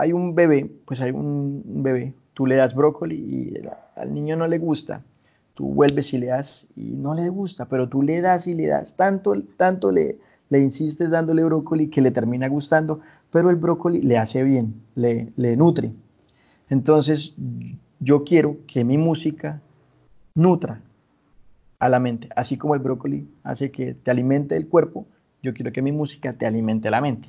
hay un bebé, pues hay un, bebé, tú le das brócoli y al niño no le gusta, tú vuelves y le das y no le gusta, pero tú le das y le das, tanto, tanto le, insistes dándole brócoli que le termina gustando, pero el brócoli le hace bien, le, le nutre. Entonces, yo quiero que mi música nutra a la mente, así como el brócoli hace que te alimente el cuerpo, yo quiero que mi música te alimente la mente.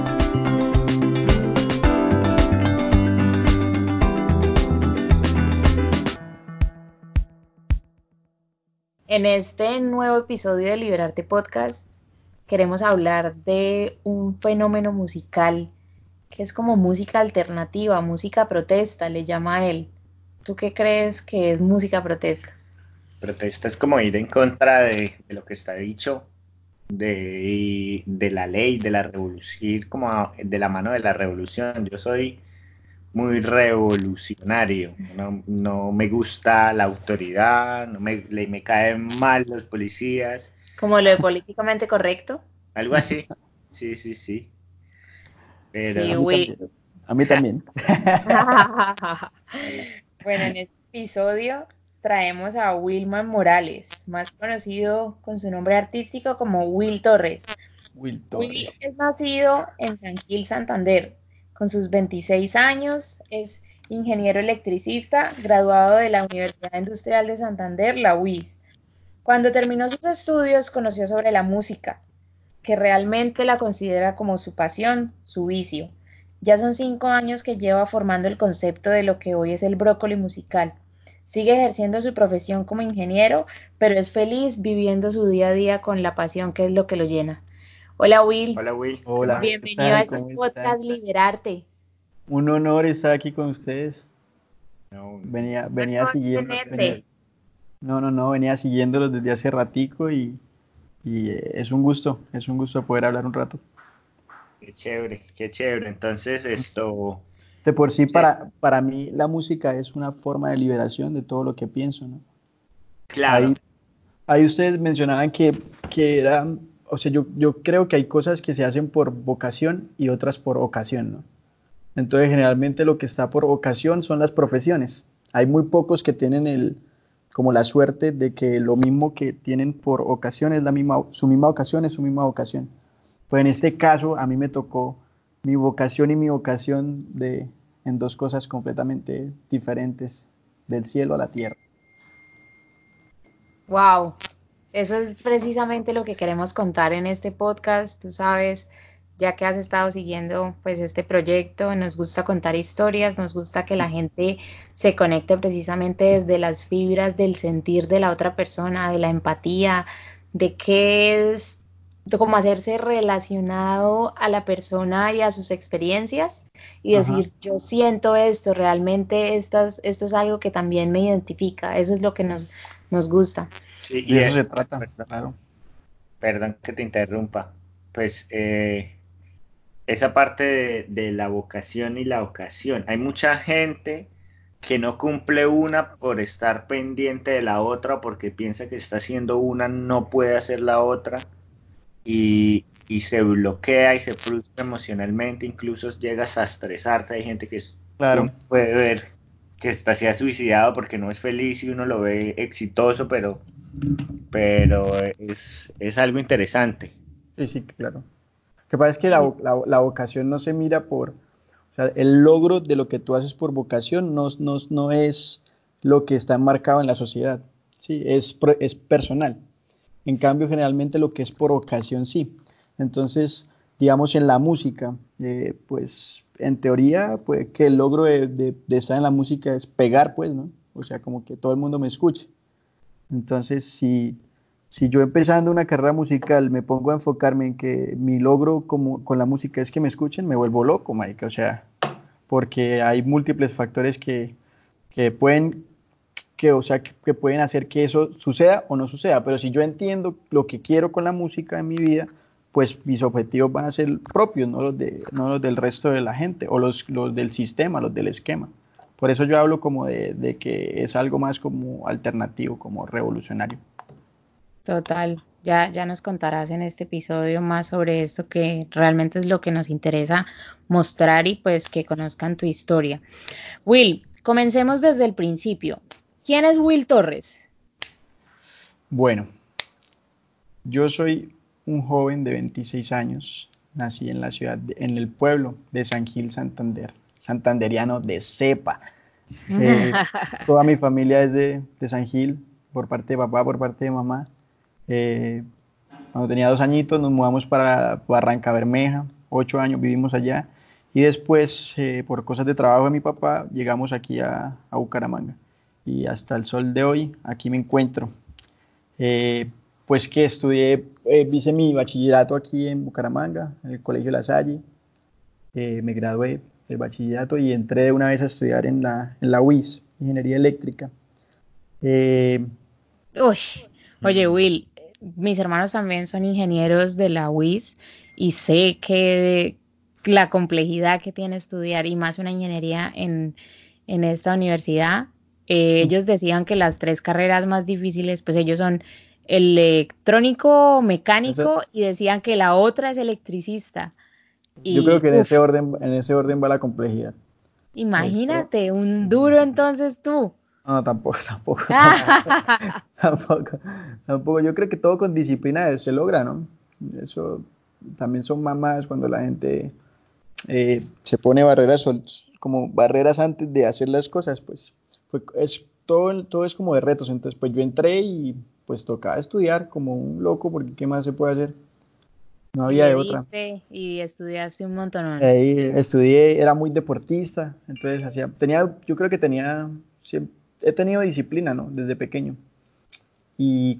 En este nuevo episodio de Liberarte Podcast queremos hablar de un fenómeno musical que es como música alternativa, música protesta, le llama él. ¿Tú qué crees que es música protesta? Protesta es como ir en contra de, lo que está dicho, de, la ley, de la revolución, como de la mano de la revolución. Yo soy muy revolucionario. No, me gusta la autoridad, no me, me caen mal los policías. Como lo de políticamente correcto. Algo así. Sí, sí, sí. Pero, a, mí también. bueno, en este episodio traemos a Wilman Morales, más conocido con su nombre artístico como Will Torres. Will Torres. Will es nacido en San Gil, Santander, con sus 26 años, es ingeniero electricista, graduado de la Universidad Industrial de Santander, la UIS. Cuando terminó sus estudios, conoció sobre la música, que realmente la considera como su pasión, su vicio. Ya son cinco años que lleva formando el concepto de lo que hoy es el brócoli musical. Sigue ejerciendo su profesión como ingeniero, pero es feliz viviendo su día a día con la pasión que es lo que lo llena. Hola Will. Hola Will. Hola. Bienvenido a este podcast Liberarte. Un honor estar aquí con ustedes. venía venía siguiendo. no, no, no, venía siguiéndolos desde hace ratico y, y eh, es un gusto, es un gusto poder hablar un rato. Qué chévere, qué chévere. Entonces esto... De por sí, para, para mí la música es una forma de liberación de todo lo que pienso, ¿no? Claro. Ahí, ahí ustedes mencionaban que, que era o sea, yo, yo creo que hay cosas que se hacen por vocación y otras por ocasión, ¿no? Entonces, generalmente lo que está por ocasión son las profesiones. Hay muy pocos que tienen el, como la suerte de que lo mismo que tienen por ocasión es la misma, su misma ocasión es su misma vocación. Pues en este caso a mí me tocó mi vocación y mi vocación de, en dos cosas completamente diferentes, del cielo a la tierra. Wow, eso es precisamente lo que queremos contar en este podcast, tú sabes, ya que has estado siguiendo pues este proyecto, nos gusta contar historias, nos gusta que la gente se conecte precisamente desde las fibras del sentir de la otra persona, de la empatía, de qué es de cómo hacerse relacionado a la persona y a sus experiencias y decir, yo siento esto, realmente estas, esto es algo que también me identifica, eso es lo que nos, nos gusta y eso se trata, claro. Perdón que te interrumpa. Pues eh, esa parte de, la vocación y la ocasión. Hay mucha gente que no cumple una por estar pendiente de la otra, porque piensa que está haciendo una, no puede hacer la otra, y, se bloquea y se frustra emocionalmente, incluso llegas a estresarte. Hay gente que claro. puede ver que está, se ha suicidado porque no es feliz y uno lo ve exitoso, pero pero es, es algo interesante. Sí, sí, claro. Lo que pasa es que la, la, vocación no se mira por, o sea, el logro de lo que tú haces por vocación no, no, no es lo que está marcado en la sociedad, sí, es, es personal. En cambio, generalmente lo que es por ocasión, sí. Entonces, digamos, en la música, eh, pues en teoría, pues que el logro de, de, de, estar en la música es pegar, pues, ¿no? O sea, como que todo el mundo me escuche. Entonces, si, si yo empezando una carrera musical me pongo a enfocarme en que mi logro como, con la música es que me escuchen, me vuelvo loco, Mike. O sea, porque hay múltiples factores que, que pueden que, o sea, que, pueden hacer que eso suceda o no suceda. Pero si yo entiendo lo que quiero con la música en mi vida, pues mis objetivos van a ser propios, no los, de, no los del resto de la gente o los, los del sistema, los del esquema. Por eso yo hablo como de, de que es algo más como alternativo, como revolucionario. Total, ya, ya nos contarás en este episodio más sobre esto que realmente es lo que nos interesa mostrar y pues que conozcan tu historia. Will, comencemos desde el principio. ¿Quién es Will Torres? Bueno, yo soy un joven de 26 años, nací en la ciudad, en el pueblo de San Gil, Santander, santanderiano de cepa. Eh, toda mi familia es de, de San Gil, por parte de papá, por parte de mamá. Eh, cuando tenía dos añitos nos mudamos para Barranca Bermeja, ocho años vivimos allá y después eh, por cosas de trabajo de mi papá llegamos aquí a, Bucaramanga y hasta el sol de hoy aquí me encuentro. Eh, pues que estudié, hice mi bachillerato aquí en Bucaramanga, en el Colegio La Salle, me gradué del bachillerato y entré una vez a estudiar en la, en la UIS, Ingeniería Eléctrica. Uy, oye Will, mis hermanos también son ingenieros de la UIS y sé que la complejidad que tiene estudiar y más una ingeniería en, esta universidad, eh, ellos decían que las tres carreras más difíciles, pues ellos son electrónico, mecánico y decían que la otra es electricista. Yo creo que en ese orden, en ese orden va la complejidad. Imagínate, un duro entonces tú. No, tampoco, tampoco. tampoco, tampoco. Yo creo que todo con disciplina se logra, ¿no? Eso también son mamás cuando la gente eh, se pone barreras como barreras antes de hacer las cosas, pues, es todo, todo es como de retos. Entonces, pues yo entré y pues tocaba estudiar como un loco porque qué más se puede hacer. No había de otra. Y estudiaste un montón. Ahí estudié, era muy deportista, entonces hacía, tenía, yo creo que tenía siempre he tenido disciplina, ¿no? Desde pequeño. Y,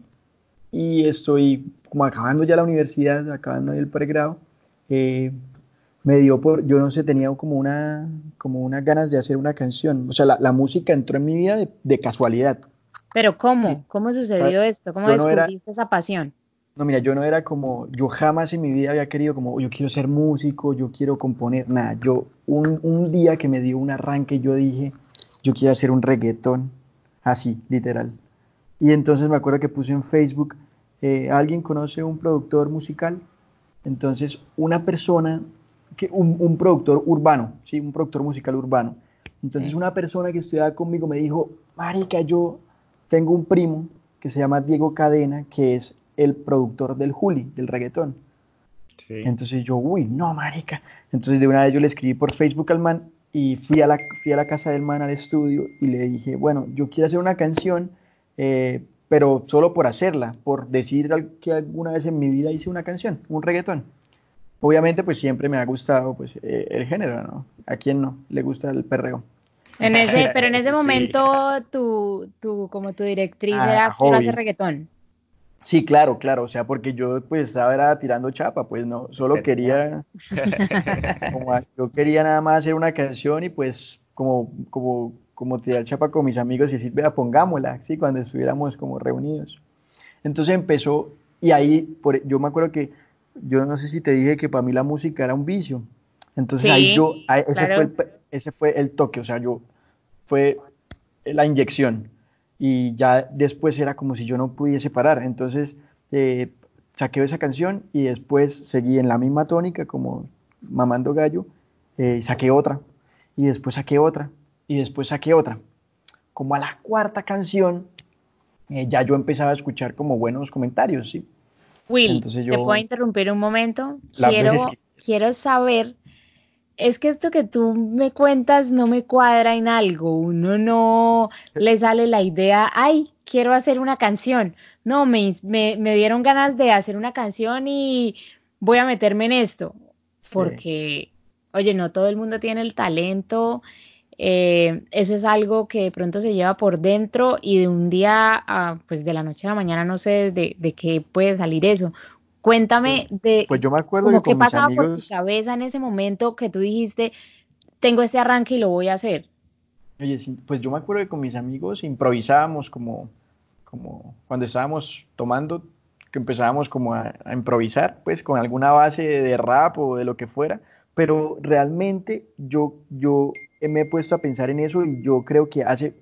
y estoy como acabando ya la universidad, acabando el pregrado. Eh, me dio por, yo no sé, tenía como una, como unas ganas de hacer una canción. O sea, la, música entró en mi vida de, casualidad. Pero ¿cómo? ¿Cómo sucedió esto? ¿Cómo descubriste esa pasión? No, mira, yo no era como, yo jamás en mi vida había querido como, yo quiero ser músico, yo quiero componer, nada. Yo, un, un día que me dio un arranque, yo dije, yo quiero hacer un reggaetón, así, literal. Y entonces me acuerdo que puse en Facebook, eh, ¿alguien conoce un productor musical? Entonces, una persona, que, un, productor urbano, ¿sí? Un productor musical urbano. Entonces, una persona que estudiaba conmigo me dijo, Marica, yo tengo un primo que se llama Diego Cadena, que es el productor del Juli, del reggaetón. Entonces yo, uy, no, marica. Entonces de una vez yo le escribí por Facebook al man y fui a, la, fui a la casa del man al estudio y le dije, bueno, yo quiero hacer una canción, eh, pero solo por hacerla, por decir que alguna vez en mi vida hice una canción, un reggaetón. Obviamente, pues siempre me ha gustado pues, eh, el género, ¿no? ¿A quién no le gusta el perreo? En ese, pero en ese momento tu, tu, como tu directriz ah, era quiero hacer reggaetón. Sí, claro, claro, o sea, porque yo pues estaba tirando chapa, pues no, solo quería, yo quería nada más hacer una canción y pues como, como, como tirar chapa con mis amigos y decir, vea, pongámosla, sí, cuando estuviéramos como reunidos. Entonces empezó, y ahí, por, yo me acuerdo que, yo no sé si te dije que para mí la música era un vicio, entonces ahí yo, ese, fue el, ese fue el toque, o sea, yo, fue la inyección y ya después era como si yo no pudiese parar. Entonces eh, saqué esa canción y después seguí en la misma tónica como mamando gallo, eh, saqué otra y después saqué otra y después saqué otra. Como a la cuarta canción eh, ya yo empezaba a escuchar como buenos comentarios, ¿sí? Will, ¿te puedo interrumpir un momento? Quiero, quiero saber es que esto que tú me cuentas no me cuadra en algo, uno no le sale la idea, ay, quiero hacer una canción. No, me, me, dieron ganas de hacer una canción y voy a meterme en esto, porque, oye, no todo el mundo tiene el talento eh, eso es algo que de pronto se lleva por dentro y de un día, a, pues de la noche a la mañana, no sé de, de qué puede salir eso. Cuéntame Pues, de pues yo me acuerdo como que qué pasaba por tu cabeza en ese momento que tú dijiste, tengo este arranque y lo voy a hacer. oye, pues yo me acuerdo que con mis amigos improvisábamos como, como cuando estábamos tomando, que empezábamos como a, a improvisar, pues con alguna base de rap o de lo que fuera, pero realmente yo, yo me he puesto a pensar en eso y yo creo que hace,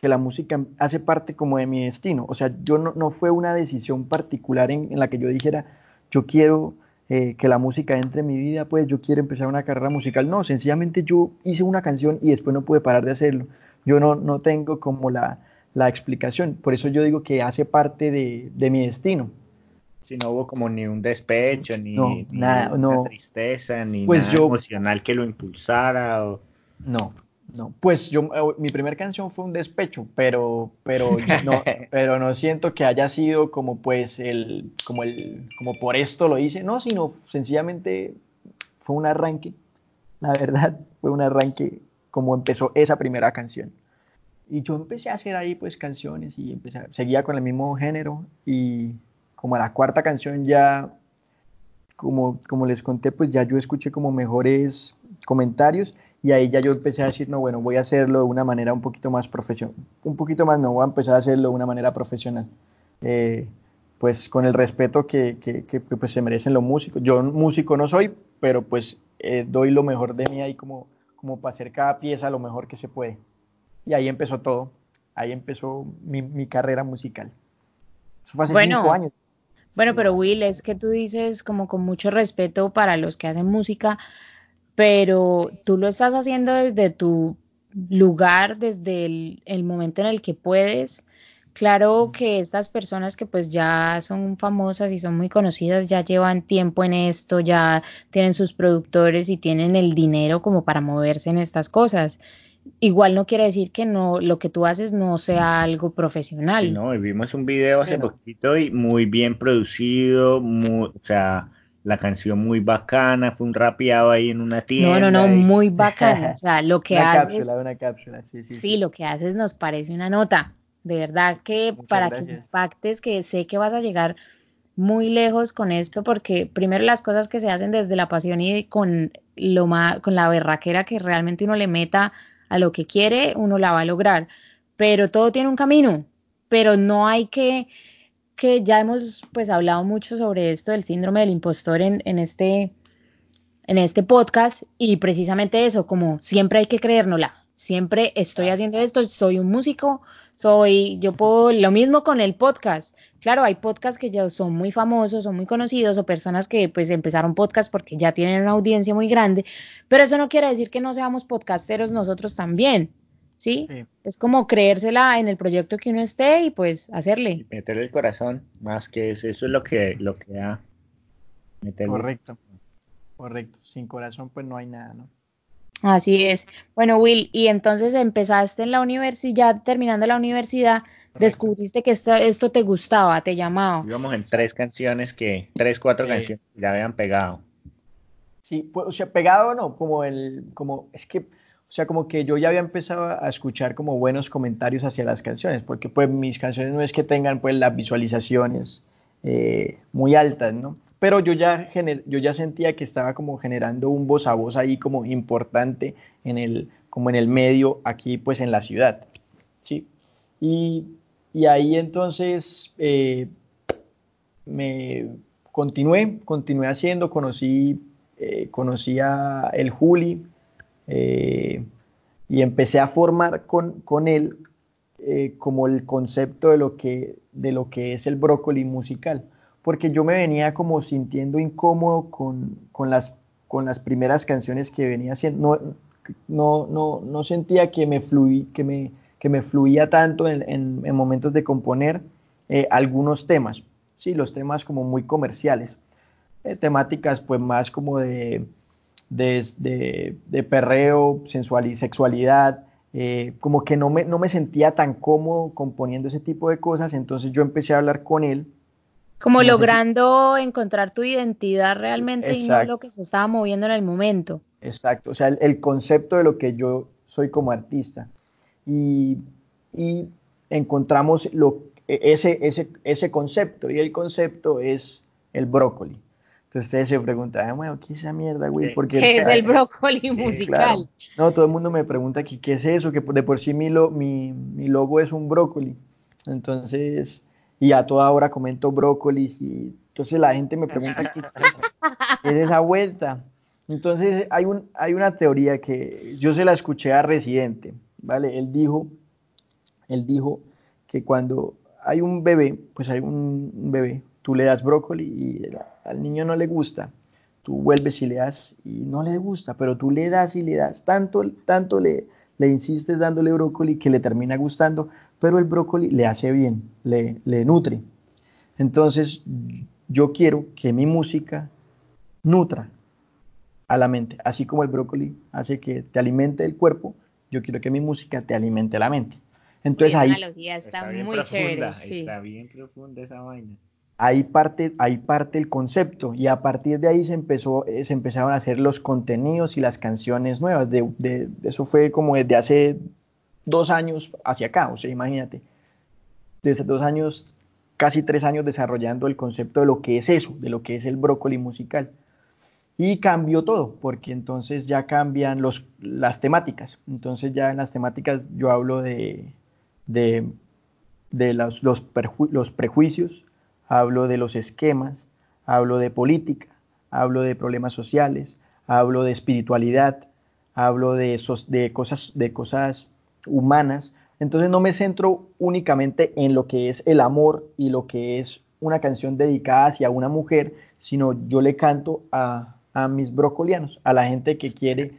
que la música hace parte como de mi destino. O sea, yo no, no fue una decisión particular en, en la que yo dijera, yo quiero eh, que la música entre en mi vida, pues yo quiero empezar una carrera musical. No, sencillamente yo hice una canción y después no pude parar de hacerlo. Yo no, no tengo como la, la explicación. Por eso yo digo que hace parte de, de mi destino. Si no hubo como ni un despecho, ni, No, ni nada, una no. tristeza, ni Pues nada yo- emocional que lo impulsara. o- No, no. Pues yo, eh, mi primer canción fue un despecho, pero, pero no, pero no siento que haya sido como pues el, como el, como por esto lo hice, no, sino sencillamente fue un arranque, la verdad, fue un arranque como empezó esa primera canción. Y yo empecé a hacer ahí pues canciones y empecé, seguía con el mismo género y como a la cuarta canción ya, como, como les conté, pues ya yo escuché como mejores comentarios y ahí ya yo empecé a decir, no, bueno, voy a hacerlo de una manera un poquito más profesional, un poquito más, no, voy a empezar a hacerlo de una manera profesional. Eh, pues con el respeto que, que, que, que, pues se merecen los músicos. Yo músico no soy, pero pues eh, doy lo mejor de mí ahí como, como para hacer cada pieza lo mejor que se puede. Y ahí empezó todo, ahí empezó mi, mi carrera musical. Eso fue hace Bueno, cinco años. Bueno, pero Will, es que tú dices como con mucho respeto para los que hacen música, pero tú lo estás haciendo desde tu lugar, desde el, el momento en el que puedes. Claro que estas personas que pues ya son famosas y son muy conocidas, ya llevan tiempo en esto, ya tienen sus productores y tienen el dinero como para moverse en estas cosas. Igual no quiere decir que no, lo que tú haces no sea algo Sí, profesional. no, y vimos un video hace Sí, no. poquito y muy bien producido, muy, o sea, la canción muy bacana, fue un rapeado ahí en una No, no, no, tienda y muy bacano. O sea, lo que Una haces, cápsula, una cápsula, sí, sí, sí, sí. lo que haces nos parece una nota. De verdad que Muchas para que impactes, que sé que vas a llegar muy lejos con esto, porque primero las cosas que se hacen desde la pasión y con lo ma- con la berraquera que realmente uno le meta a lo que quiere, uno la va a lograr. Pero todo tiene un camino, pero no hay que, que ya hemos pues hablado mucho sobre esto del síndrome del impostor en, en este, en este podcast y precisamente eso, como siempre hay que creérnosla, siempre estoy haciendo esto, soy un músico, soy, yo puedo, lo mismo con el podcast. Claro, hay podcasts que ya son muy famosos, son muy conocidos o personas que pues empezaron podcast porque ya tienen una audiencia muy grande, pero eso no quiere decir que no seamos podcasteros nosotros también, ¿sí? Sí. Es como creérsela en el proyecto que uno esté y pues hacerle. meterle el corazón, más que eso, eso es lo que, lo que da. Meterle- Correcto, correcto. Sin corazón pues no hay nada, ¿no? Así es. Bueno, Will, y entonces empezaste en la universidad, terminando la universidad, descubriste que esto, esto te gustaba, te llamaba. Íbamos en tres canciones que, tres, cuatro Sí. canciones que ya habían pegado. Sí, pues, o sea, pegado no, como el, como, es que, o sea, como que yo ya había empezado a escuchar como buenos comentarios hacia las canciones, porque pues mis canciones no es que tengan pues las visualizaciones eh, muy altas, ¿no? Pero yo ya, yo ya sentía que estaba como generando un voz a voz ahí como importante en el, como en el medio aquí pues en la ciudad, ¿sí? Y, y ahí entonces eh, me continué, continué haciendo, conocí, eh, conocí a el Juli eh, y empecé a formar con, con él eh, como el concepto de lo, que, de lo que es el brócoli musical, porque yo me venía como sintiendo incómodo con, con, las, con las primeras canciones que venía haciendo, no, no, no, no sentía que me, fluí, que me, que me fluía tanto en, en, en momentos de componer eh, algunos temas, sí, los temas como muy comerciales, temáticas pues más como de, de, de, de perreo, y sexualidad, eh, como que no me, no me sentía tan cómodo componiendo ese tipo de cosas, entonces yo empecé a hablar con él. Como No sé si- logrando encontrar tu identidad realmente y no Exacto. lo que se estaba moviendo en el momento. Exacto, o sea, el, el concepto de lo que yo soy como artista. Y, encontramos lo, e, ese, ese, ese concepto, y el concepto es el brócoli. Entonces ustedes se preguntan, ah, bueno, ¿qué es esa mierda, güey? Porque, ¿Qué es el brócoli musical? No, todo el mundo me pregunta aquí, ¿qué es eso? Que de por sí mi, mi, mi logo es un brócoli. Entonces, y a toda hora comento brócolis y entonces la gente me pregunta qué es, esa vuelta. Entonces hay, un, hay una teoría que yo se la escuché a Residente, ¿vale? Él dijo, él dijo que cuando hay un bebé, pues hay un, bebé, tú le das brócoli y al niño no le gusta, tú vuelves y le das y no le gusta, pero tú le das y le das, tanto, tanto le, le insistes dándole brócoli que le termina gustando, pero el brócoli le hace bien, le, le nutre. Entonces, yo quiero que mi música nutra a la mente, así como el brócoli hace que te alimente el cuerpo, yo quiero que mi música te alimente la mente. Entonces ahí está, muy profunda, está bien profunda esa vaina. Ahí parte, ahí parte el concepto y a partir de ahí se empezó, eh, se empezaron a hacer los contenidos y las canciones nuevas. De, eso fue como desde hace dos años hacia acá, o sea, imagínate, desde dos años, casi tres años desarrollando el concepto de lo que es eso, de lo que es el brócoli musical. Y cambió todo, porque entonces ya cambian los, las temáticas. Entonces ya en las temáticas yo hablo de, de, los, los, prejuicios, hablo de los esquemas, hablo de política, hablo de problemas sociales, hablo de espiritualidad, hablo de, de, cosas, de cosas humanas. Entonces no me centro únicamente en lo que es el amor y lo que es una canción dedicada hacia una mujer, sino yo le canto a, a mis brocolianos, a la gente que quiere,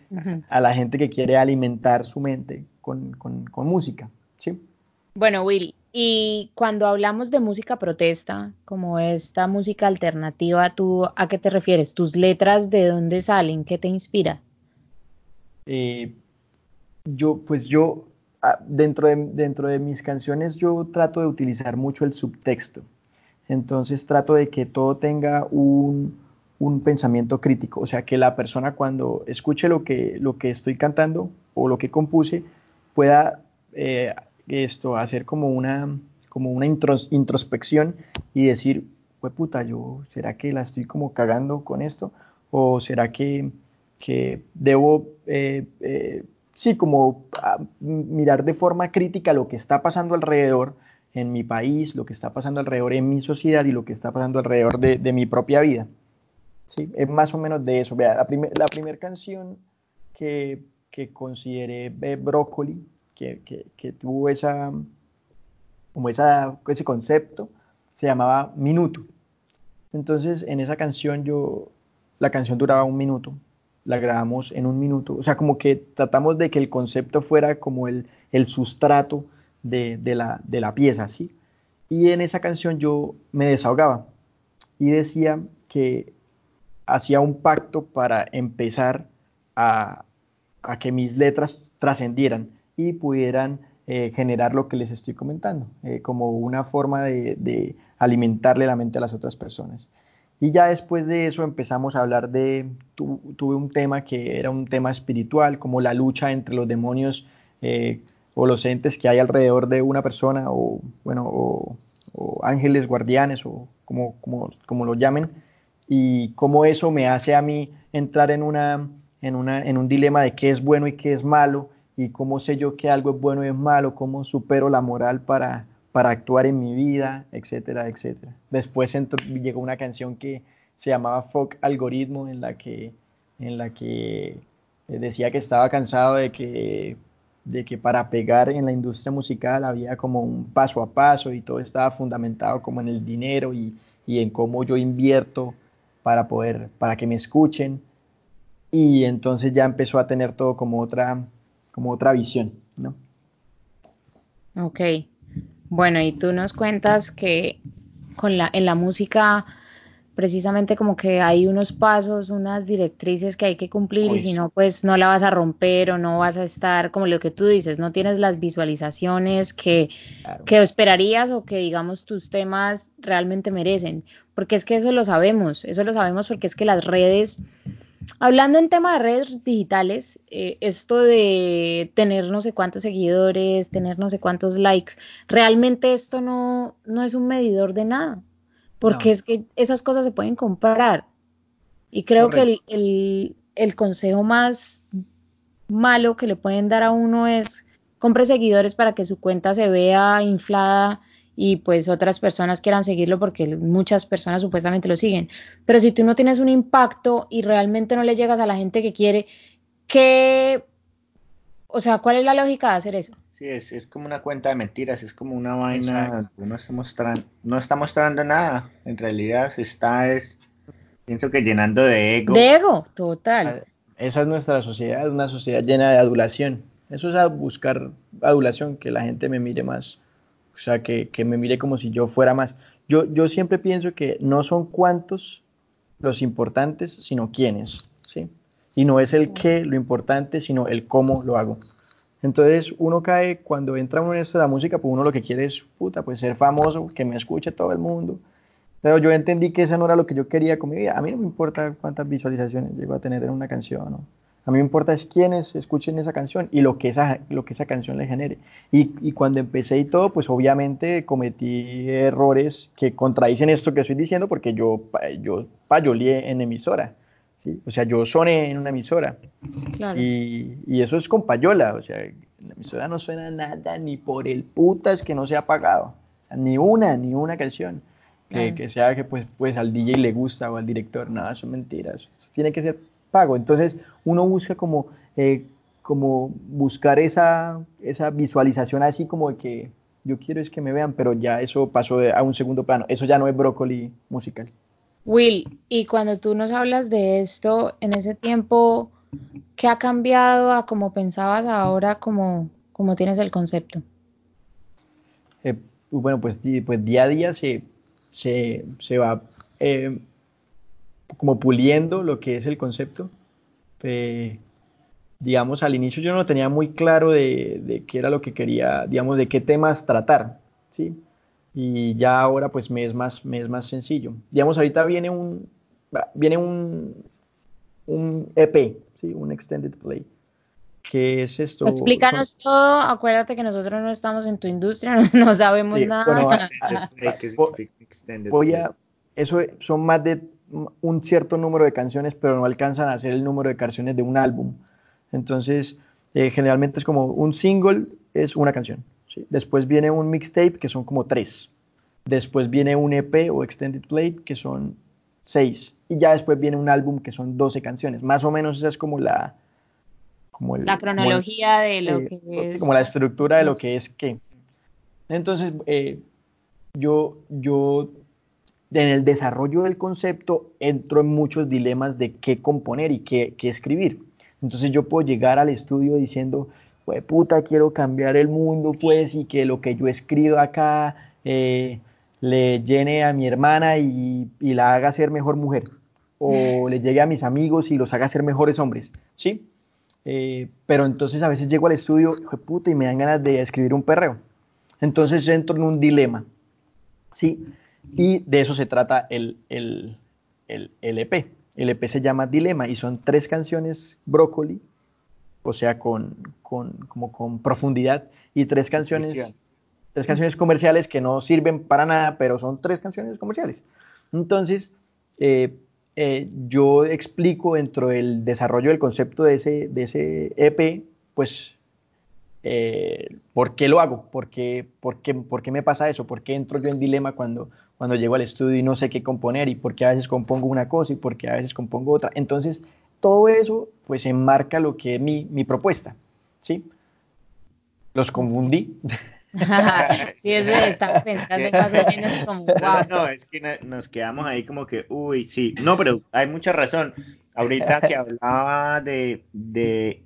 a la gente que quiere alimentar su mente con, música. ¿sí? Bueno, Willy, y cuando hablamos de música protesta, como esta música alternativa, ¿tú a qué te refieres? ¿Tus letras de dónde salen? ¿Qué te inspira? Eh, yo, pues yo, ah, dentro de, dentro de mis canciones, yo trato de utilizar mucho el subtexto. Entonces trato de que todo tenga un, un pensamiento crítico, o sea, que la persona cuando escuche lo que, lo que estoy cantando o lo que compuse pueda eh, esto, hacer como una, como una introspección y decir, pues puta, yo, ¿será que la estoy como cagando con esto? ¿O será que, que debo, eh, eh, sí, como ah, mirar de forma crítica lo que está pasando alrededor en mi país, lo que está pasando alrededor en mi sociedad y lo que está pasando alrededor de, de mi propia vida? Sí, es más o menos de eso. Vea, la, la primera canción que, que consideré Brócoli, que, tuvo esa, como ese concepto, se llamaba Minuto. Entonces, en esa canción yo, la canción duraba un minuto, la grabamos en un minuto, o sea, como que tratamos de que el concepto fuera como el, el sustrato de, de, la, de la pieza, ¿sí? Y en esa canción yo me desahogaba y decía que hacía un pacto para empezar a, que mis letras trascendieran y pudieran eh, generar lo que les estoy comentando, eh, como una forma de, alimentarle la mente a las otras personas. Y ya después de eso empezamos a hablar de, tuve un tema que era un tema espiritual, como la lucha entre los demonios eh, o los entes que hay alrededor de una persona, o bueno, o, ángeles guardianes, o como, como, como lo llamen, y cómo eso me hace a mí entrar en, una, en, una, en un dilema de qué es bueno y qué es malo, y cómo sé yo que algo es bueno y es malo, cómo supero la moral para, para actuar en mi vida, etcétera, etcétera. Después llegó una canción que se llamaba Folk Algoritmo, en la que, en la que eh, decía que estaba cansado de que, de que para pegar en la industria musical había como un paso a paso y todo estaba fundamentado como en el dinero y, y en cómo yo invierto para poder, para que me escuchen. Y entonces ya empezó a tener todo como otra, como otra visión, ¿no? Ok. Bueno, y tú nos cuentas que con la, en la música precisamente como que hay unos pasos, unas directrices que hay que cumplir y si no, pues no la vas a romper o no vas a estar como lo que tú dices, no tienes las visualizaciones que, que esperarías o que digamos tus temas realmente merecen, porque es que eso lo sabemos, eso lo sabemos porque es que las redes hablando en tema de redes digitales, eh, esto de tener no sé cuántos seguidores, tener no sé cuántos likes, realmente esto no, no es un medidor de nada, porque es que esas cosas se pueden comprar. Y creo que el, el, el consejo más malo que le pueden dar a uno es compre seguidores para que su cuenta se vea inflada y pues otras personas quieran seguirlo porque muchas personas supuestamente lo siguen. Pero si tú no tienes un impacto y realmente no le llegas a la gente que quiere, ¿qué, o sea, cuál es la lógica de hacer eso? Sí, es, es como una cuenta de mentiras, es como una vaina, no está mostrando, no está mostrando nada, en realidad se está es, pienso que llenando de ego. De ego, total. Esa es nuestra sociedad, una sociedad llena de adulación. Eso es a buscar adulación, que la gente me mire más o sea, que, me mire como si yo fuera más. Yo, yo siempre pienso que no son cuántos los importantes, sino quiénes, ¿sí? Y no es el qué lo importante, sino el cómo lo hago. Entonces uno cae, cuando entra uno en esto de la música, pues uno lo que quiere es, puta, pues ser famoso, que me escuche todo el mundo. Pero yo entendí que eso no era lo que yo quería con mi vida. A mí no me importa cuántas visualizaciones llego a tener en una canción, ¿no? A mí me importa es quiénes escuchen esa canción y lo que esa, lo que esa canción le genere. Y, y, cuando empecé y todo, pues obviamente cometí errores que contradicen esto que estoy diciendo porque yo, yo payolé en emisora. ¿sí? O sea, yo soné en una emisora. Claro. Y, y, eso es con payola. O sea, la emisora no suena nada ni por el putas que no se ha pagado. Ni una, ni una canción. Que, que, sea que pues, pues al DJ le gusta o al director. No, eso es mentira. Eso tiene que ser pago. Entonces uno busca como, eh, como buscar esa, esa visualización así como de que yo quiero es que me vean, pero ya eso pasó a un segundo plano. Eso ya no es brócoli musical. Will, y cuando tú nos hablas de esto, en ese tiempo, ¿qué ha cambiado a como pensabas ahora, como, como tienes el concepto? Eh, bueno, pues, pues día a día se, se, se va eh, como puliendo lo que es el concepto. Eh, digamos, al inicio yo no tenía muy claro de, qué era lo que quería, digamos, de qué temas tratar, ¿sí? Y ya ahora pues me es más, me es más sencillo. Digamos, ahorita viene un, viene un, un EP, ¿sí? Un Extended Play. ¿Qué es esto? Explícanos todo, acuérdate que nosotros no estamos en tu industria, no, sabemos nada. voy a, eso son más de un cierto número de canciones, pero no alcanzan a ser el número de canciones de un álbum. Entonces, eh, generalmente es como un single es una canción. Después viene un mixtape, que son como tres. Después viene un EP o extended play, que son seis. Y ya después viene un álbum, que son 12 canciones. Más o menos esa es como la... Como la cronología de lo que es... Como la estructura de lo que es qué. Entonces, eh, yo, yo en el desarrollo del concepto entro en muchos dilemas de qué componer y qué, escribir. Entonces yo puedo llegar al estudio diciendo, pues puta, quiero cambiar el mundo, pues, y que lo que yo escribo acá eh, le llene a mi hermana y, la haga ser mejor mujer. O le llegue a mis amigos y los haga ser mejores hombres, ¿sí? Eh, pero entonces a veces llego al estudio, puta, y me dan ganas de escribir un perreo. Entonces entro en un dilema, ¿sí? Y de eso se trata el, el, el, EP. El EP se llama Dilema y son tres canciones brócoli, o sea, con, con, como con profundidad, y tres canciones, tres canciones comerciales que no sirven para nada, pero son tres canciones comerciales. Entonces, eh, eh, yo explico dentro del desarrollo del concepto de ese, de ese EP, pues eh, ¿por qué lo hago? ¿Por qué, por, qué, ¿Por qué, me pasa eso? ¿Por qué entro yo en dilema cuando, cuando llego al estudio y no sé qué componer? ¿Y por qué a veces compongo una cosa y por qué a veces compongo otra? Entonces, todo eso pues enmarca lo que es mi, mi propuesta, ¿sí? Los confundí. sí, eso estaba pensando más o menos como wow. No, es que nos quedamos ahí como que, uy, sí, no, pero hay mucha razón. Ahorita que hablaba de, de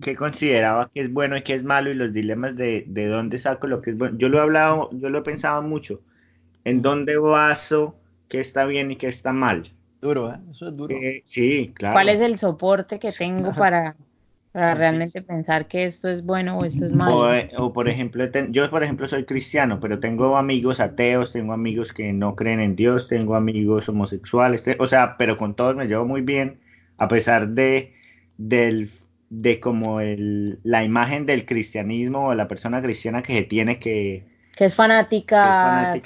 qué consideraba que es bueno y qué es malo y los dilemas de, de dónde saco lo que es bueno. Yo lo he hablado, yo lo he pensado mucho. ¿En dónde baso qué está bien y qué está mal? Duro, ¿eh? Eso es duro. sí, claro. ¿Cuál es el soporte que tengo para, para realmente pensar que esto es bueno o esto es malo? O, eh, por ejemplo, yo por ejemplo soy cristiano, pero tengo amigos ateos, tengo amigos que no creen en Dios, tengo amigos homosexuales, o sea, pero con todos me llevo muy bien a pesar de, del, de como el, la imagen del cristianismo o la persona cristiana que se tiene que... Que es fanática.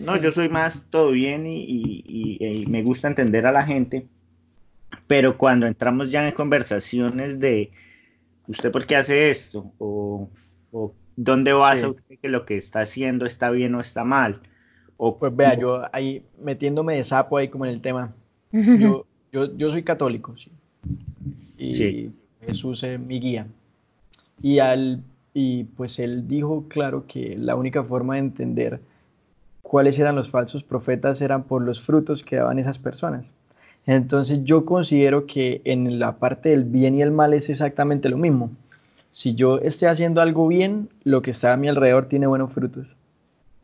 no, yo soy más todo bien y, me gusta entender a la gente, pero cuando entramos ya en conversaciones de, ¿usted por qué hace esto? O, ¿dónde basa usted que lo que está haciendo está bien o está mal? O, pues vea, yo ahí metiéndome de sapo ahí como en el tema. Yo, yo, yo soy católico, sí. Y Jesús es mi guía. Y, al, y pues él dijo claro que la única forma de entender cuáles eran los falsos profetas eran por los frutos que daban esas personas. Entonces yo considero que en la parte del bien y el mal es exactamente lo mismo. Si yo estoy haciendo algo bien, lo que está a mi alrededor tiene buenos frutos.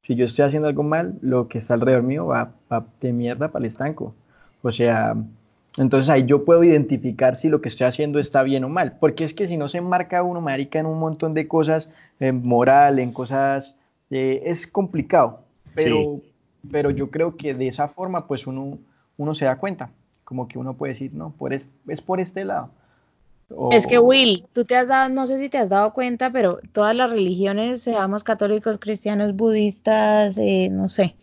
Si yo estoy haciendo algo mal, lo que está alrededor mío va, va de mierda para el estanco. O sea, entonces ahí yo puedo identificar si lo que estoy haciendo está bien o mal, porque es que si no se enmarca uno, marica, en un montón de cosas, en moral, en cosas, eh, es complicado, pero, pero yo creo que de esa forma pues uno, uno se da cuenta, como que uno puede decir, no, por es, es por este lado. Es que Will, tú te has dado, no sé si te has dado cuenta, pero todas las religiones, seamos católicos, cristianos, budistas, eh, no sé,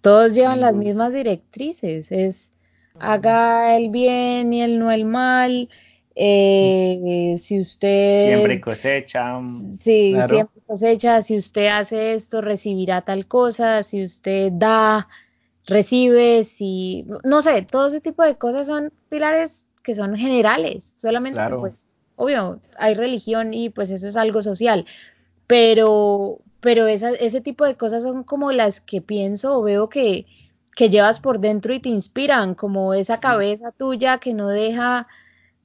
todos llevan las mismas directrices, es haga el bien y el no el mal. Eh, si usted siempre cosecha, sí, siempre cosecha. Si usted hace esto, recibirá tal cosa. Si usted da, recibe. Si no sé, todo ese tipo de cosas son pilares que son generales. Solamente, pues, obvio, hay religión y pues eso es algo social. Pero, pero ese tipo de cosas son como las que pienso o veo que, que llevas por dentro y te inspiran, como esa cabeza tuya que no deja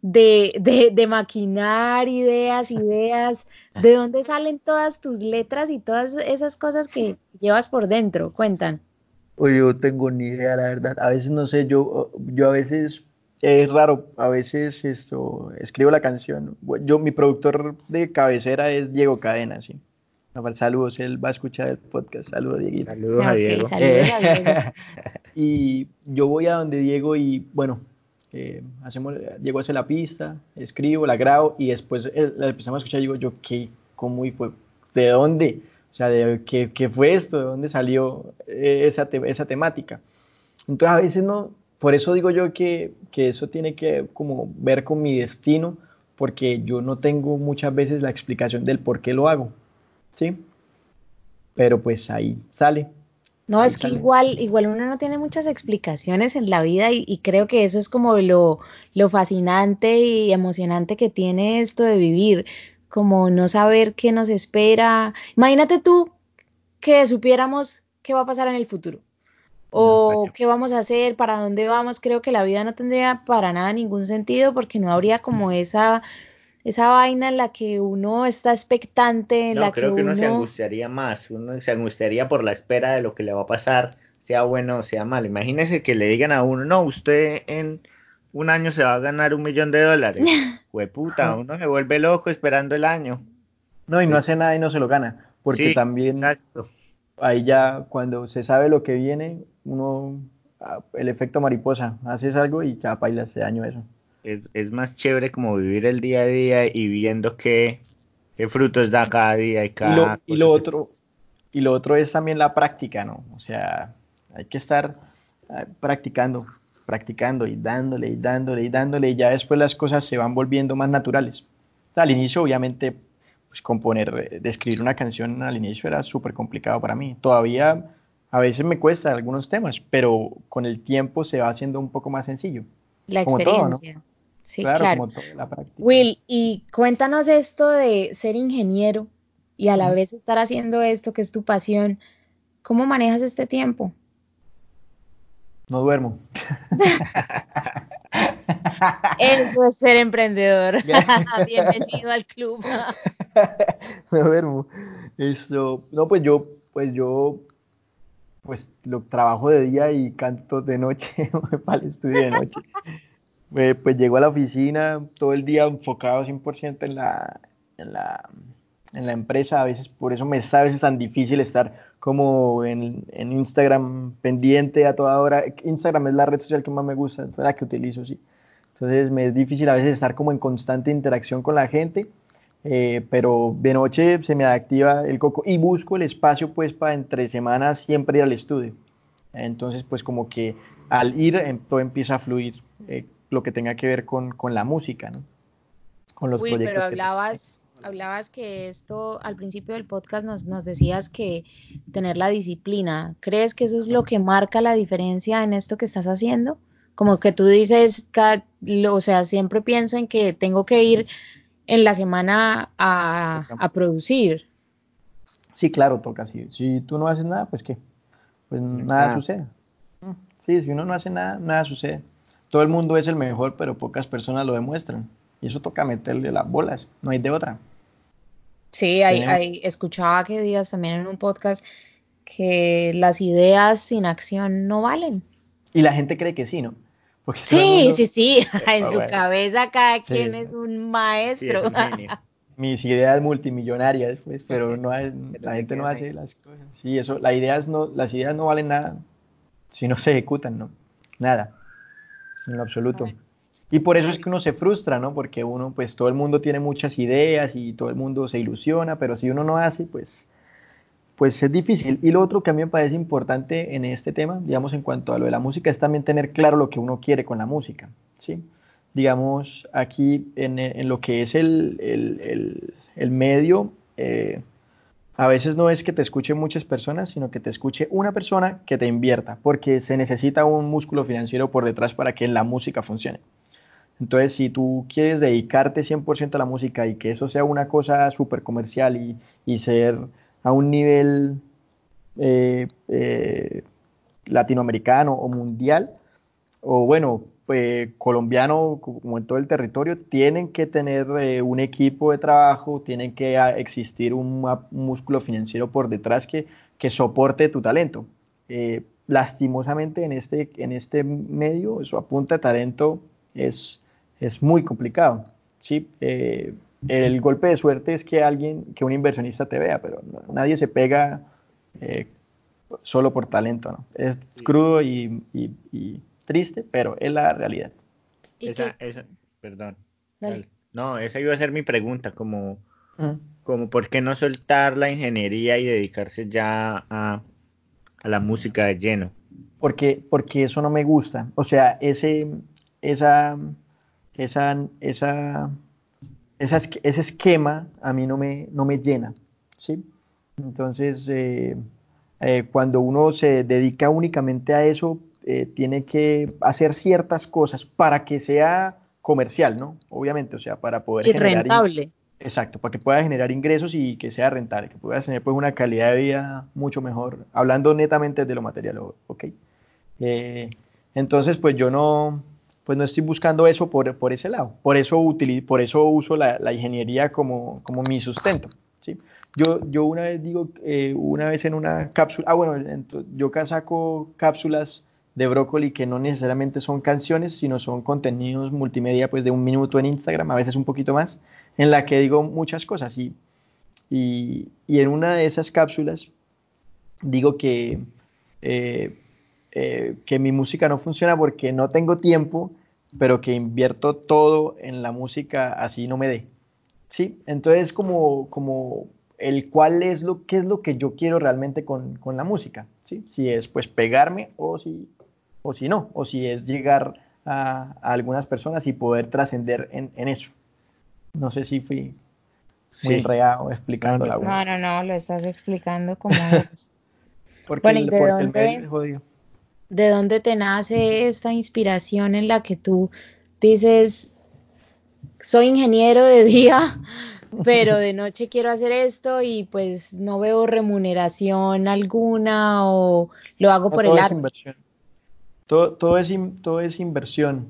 de, de, maquinar ideas, ideas, de dónde salen todas tus letras y todas esas cosas que llevas por dentro, cuentan. Oye, yo tengo ni idea, la verdad. A veces no sé, yo, yo a veces es raro, a veces esto escribo la canción. Yo, mi productor de cabecera es Diego Cadena, sí. Saludos, él va a escuchar el podcast. Saludos, Diego. Saludos a Diego. y yo voy a donde Diego y bueno, eh, hacemos, Diego hace la pista, escribo, la grabo y después la empezamos a escuchar y digo yo, ¿qué? ¿Cómo y fue? ¿De dónde? O sea, de, ¿qué, ¿qué, fue esto? ¿De dónde salió eh, esa, esa temática? Entonces a veces no, por eso digo yo que, que eso tiene que como ver con mi destino, porque yo no tengo muchas veces la explicación del por qué lo hago. ¿Sí? Pero pues ahí sale. No, es que igual, igual uno no tiene muchas explicaciones en la vida y, creo que eso es como lo, lo, fascinante y emocionante que tiene esto de vivir, como no saber qué nos espera. Imagínate tú que supiéramos qué va a pasar en el futuro o qué vamos a hacer, para dónde vamos. Creo que la vida no tendría para nada ningún sentido porque no habría como esa esa vaina en la que uno está expectante, en no, la creo que, uno, se angustiaría más, uno se angustiaría por la espera de lo que le va a pasar, sea bueno o sea malo. Imagínese que le digan a uno, no, usted en un año se va a ganar un millón de dólares. puta, uno se vuelve loco esperando el año. No, y no hace nada y no se lo gana, porque también exacto. ahí ya cuando se sabe lo que viene, uno, ah, el efecto mariposa, haces algo y ya baila ese año eso es, más chévere como vivir el día a día y viendo qué, frutos da cada día y cada... Y lo, otro, y lo otro es también la práctica, ¿no? O sea, hay que estar ah, practicando, practicando y dándole y dándole y dándole y ya después las cosas se van volviendo más naturales. al inicio, obviamente, pues componer, eh, describir una canción al inicio era súper complicado para mí. Todavía a veces me cuesta algunos temas, pero con el tiempo se va haciendo un poco más sencillo. La experiencia. Sí, claro. Will, y cuéntanos esto de ser ingeniero y a la vez estar haciendo esto que es tu pasión. ¿Cómo manejas este tiempo? No duermo. Eso es ser emprendedor. Bienvenido al club. no duermo. Eso, no, pues yo, pues yo, pues lo trabajo de día y canto de noche para el estudio de noche. Eh, pues llego a la oficina todo el día enfocado 100% en la, en, la, en la empresa, a veces por eso me está a veces tan difícil estar como en, en, Instagram pendiente a toda hora. Instagram es la red social que más me gusta, la que utilizo, sí. Entonces me es difícil a veces estar como en constante interacción con la gente, eh, pero de noche se me activa el coco y busco el espacio pues para entre semanas siempre ir al estudio. Entonces pues como que al ir em, todo empieza a fluir eh, lo que tenga que ver con, con la música, ¿no? Con los Uy, Pero hablabas, hablabas que esto al principio del podcast nos, nos decías que tener la disciplina. ¿Crees que eso es lo que marca la diferencia en esto que estás haciendo? Como que tú dices, o sea, siempre pienso en que tengo que ir en la semana a, a producir. Sí, claro, toca. Si, si tú no haces nada, pues qué, pues nada sucede. Sí, si uno no hace nada, nada sucede. Todo el mundo es el mejor, pero pocas personas lo demuestran. Y eso toca meterle las bolas, no hay de otra. Sí, hay, hay, escuchaba que días también en un podcast que las ideas sin acción no valen. Y la gente cree que sí, ¿no? sí, sí, sí, en su cabeza cada quien es un maestro. Mis ideas multimillonarias, pues, pero no la gente no hace las cosas. Sí, eso, las ideas no, las ideas no valen nada si no se ejecutan, ¿no? Nada, en lo absoluto. Y por eso es que uno se frustra, ¿no? Porque uno, pues todo el mundo tiene muchas ideas y todo el mundo se ilusiona, pero si uno no hace, pues pues es difícil. Y lo otro que a mí me parece importante en este tema, digamos, en cuanto a lo de la música, es también tener claro lo que uno quiere con la música, ¿sí? Digamos, aquí en, lo que es el, medio, eh, a veces no es que te escuchen muchas personas, sino que te escuche una persona que te invierta, porque se necesita un músculo financiero por detrás para que la música funcione. Entonces, si tú quieres dedicarte 100% a la música y que eso sea una cosa súper comercial y, y ser a un nivel eh, eh, latinoamericano o mundial, o bueno, pues, colombiano como en todo el territorio, tienen que tener eh, un equipo de trabajo, tienen que ah, existir un, músculo financiero por detrás que, que soporte tu talento. lastimosamente en este, en este medio, eso apunta a talento es, es muy complicado. ¿sí? el golpe de suerte es que alguien, que un inversionista te vea, pero nadie se pega eh, solo por talento, ¿no? Es crudo y, triste, pero es la realidad. Esa, esa, perdón. No, esa iba a ser mi pregunta, como, como por qué no soltar la ingeniería y dedicarse ya a, a la música de lleno. Porque, porque eso no me gusta. O sea, ese, esa, esa, esa ese esquema a mí no me, no me llena, ¿sí? Entonces, eh, eh, cuando uno se dedica únicamente a eso, eh, tiene que hacer ciertas cosas para que sea comercial, ¿no? Obviamente, o sea, para poder... Y rentable. Exacto, para que pueda generar ingresos y que sea rentable, que pueda tener pues una calidad de vida mucho mejor, hablando netamente de lo material, ¿ok? entonces, pues yo no, pues no estoy buscando eso por, por ese lado. Por eso, por eso uso la, la ingeniería como, como, mi sustento. ¿sí? Yo, yo una vez digo, eh, una vez en una cápsula, ah bueno, yo saco cápsulas de brócoli que no necesariamente son canciones, sino son contenidos multimedia pues de un minuto en Instagram, a veces un poquito más, en la que digo muchas cosas. Y, y, y en una de esas cápsulas digo que eh, eh, que mi música no funciona porque no tengo tiempo, pero que invierto todo en la música así no me dé. ¿Sí? Entonces, como, como el cuál es lo, qué es lo que yo quiero realmente con, con la música, ¿sí? Si es pues pegarme o si, o si no, o si es llegar a, algunas personas y poder trascender en, en, eso. No sé si fui muy enredado explicando la No, no, no, lo estás explicando como es. porque, el, porque el medio es jodido. De dónde te nace esta inspiración en la que tú dices, soy ingeniero de día, pero de noche quiero hacer esto y pues no veo remuneración alguna o lo hago por el arte. Todo, todo, es, todo es inversión.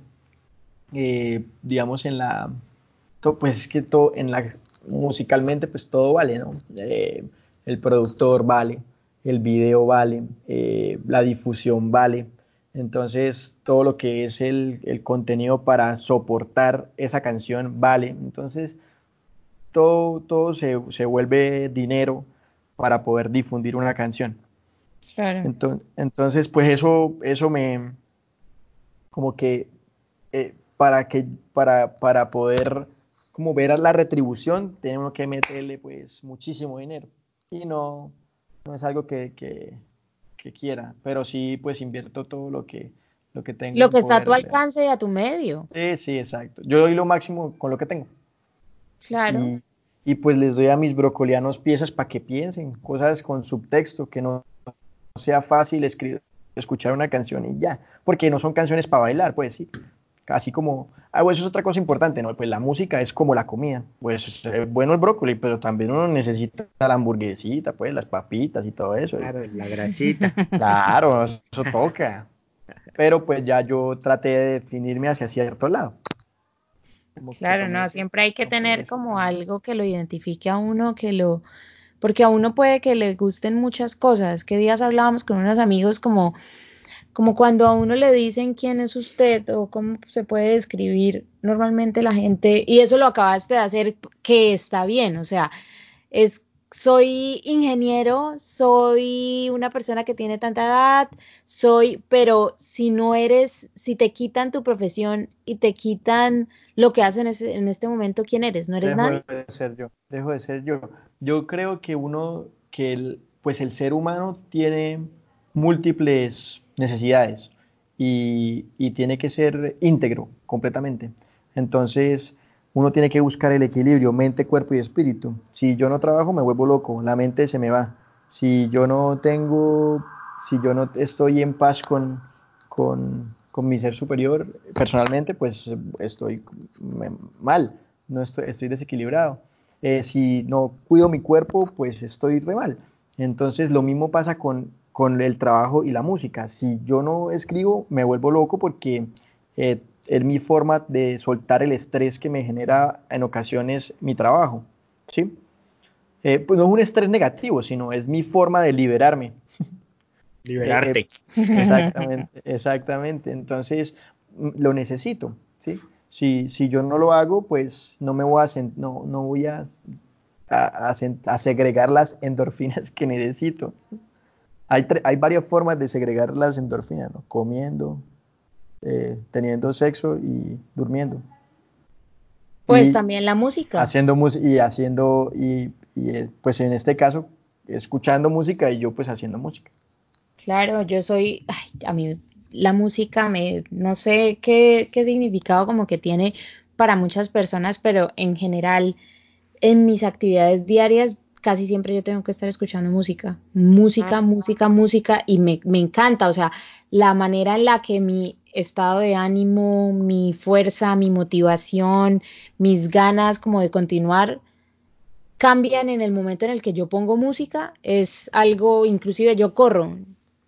Eh, digamos en la, pues es que todo, en la, musicalmente pues todo vale, ¿no? Eh, el productor vale, el video vale, eh, la difusión vale. Entonces, todo lo que es el, contenido para soportar esa canción vale. Entonces, todo, todo se, vuelve dinero para poder difundir una canción. Entonces, pues eso, eso me, como que, eh, para, que, para, para poder como ver la retribución, tenemos que meterle pues muchísimo dinero. Y no, no es algo que, que, quiera, pero sí pues invierto todo lo que, lo que tengo. Lo que está a tu alcance y a tu medio. Sí, sí, exacto. Yo doy lo máximo con lo que tengo. Claro. Y, pues les doy a mis brocolianos piezas para que piensen, cosas con subtexto, que no sea fácil escribir, escuchar una canción y ya, porque no son canciones para bailar, pues sí. Así como, ah, pues eso es otra cosa importante, ¿no? Pues la música es como la comida. Pues es bueno el brócoli, pero también uno necesita la hamburguesita, pues las papitas y todo eso. Claro, la grasita. claro, eso toca. Pero pues ya yo traté de definirme hacia cierto lado. claro, no, siempre hay que tener como algo que lo identifique a uno, que lo, porque a uno puede que le gusten muchas cosas. ¿Qué días hablábamos con unos amigos como como cuando a uno le dicen quién es usted o cómo se puede describir normalmente la gente, y eso lo acabaste de hacer, que está bien, o sea, es soy ingeniero, soy una persona que tiene tanta edad, soy, pero si no eres, si te quitan tu profesión y te quitan lo que hacen en este momento, ¿quién eres? ¿No eres nadie? Dejo de ser yo, dejo de ser yo. Yo creo que uno, que el, pues el ser humano tiene múltiples necesidades y, tiene que ser íntegro completamente. Entonces, uno tiene que buscar el equilibrio mente, cuerpo y espíritu. Si yo no trabajo, me vuelvo loco, la mente se me va. Si yo no tengo, si yo no estoy en paz con, con, mi ser superior personalmente, pues estoy mal, no estoy, estoy desequilibrado. Eh, si no cuido mi cuerpo, pues estoy re mal. Entonces, lo mismo pasa con, con el trabajo y la música. Si yo no escribo, me vuelvo loco porque eh, es mi forma de soltar el estrés que me genera en ocasiones mi trabajo. ¿sí? Eh, pues no es un estrés negativo, sino es mi forma de liberarme. Liberarte. Eh, exactamente, exactamente. Entonces, mm, lo necesito. ¿sí? Si, si yo no lo hago, pues no me voy a, no, no voy a, a, a segregar las endorfinas que necesito. Hay, hay varias formas de segregar las endorfinas, ¿no? Comiendo, eh, teniendo sexo y durmiendo. Pues también la música. Haciendo música y haciendo, y, eh, pues en este caso, escuchando música y yo pues haciendo música. Claro, yo soy, ay, a mí la música me, no sé qué, qué significado como que tiene para muchas personas, pero en general en mis actividades diarias casi siempre yo tengo que estar escuchando música, música, música, música, y me, encanta, o sea, la manera en la que mi estado de ánimo, mi fuerza, mi motivación, mis ganas como de continuar cambian en el momento en el que yo pongo música, es algo, inclusive yo corro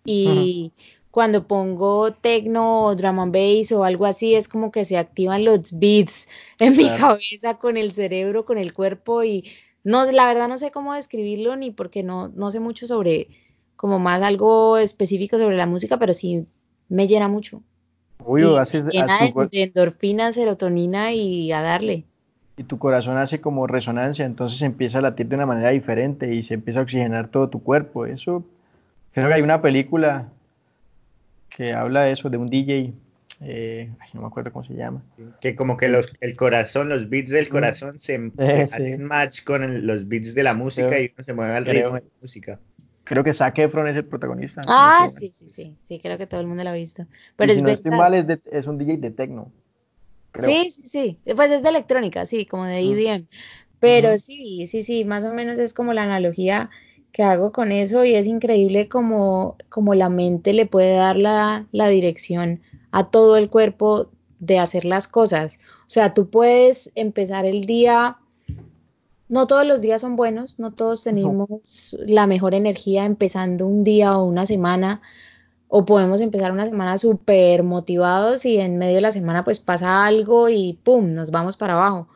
y cuando pongo techno o drum and bass o algo así, es como que se activan los beats en mi cabeza con el cerebro, con el cuerpo y no, la verdad no sé cómo describirlo ni porque no, no sé mucho sobre como más algo específico sobre la música, pero sí me llena mucho. Uy, haces, llena de, endorfina, serotonina y a darle. Y tu corazón hace como resonancia, entonces empieza a latir de una manera diferente y se empieza a oxigenar todo tu cuerpo. Eso, creo que hay una película que habla de eso, de un DJ eh, no me acuerdo cómo se llama. Que como que los, el corazón, los beats del corazón se, hacen match con los beats de la música y uno se mueve al ritmo de la música. Creo que Zac Efron es el protagonista. Ah, sí, sí, sí, sí, creo que todo el mundo lo ha visto. Pero si no estoy mal, es, un DJ de techno. Sí, sí, sí, pues es de electrónica, sí, como de EDM. Pero sí, sí, sí, más o menos es como la analogía que hago con eso y es increíble como, como la mente le puede dar la, la dirección a todo el cuerpo de hacer las cosas. O sea, tú puedes empezar el día, no todos los días son buenos, no todos tenemos la mejor energía empezando un día o una semana, o podemos empezar una semana súper motivados y en medio de la semana pues pasa algo y ¡pum! nos vamos para abajo.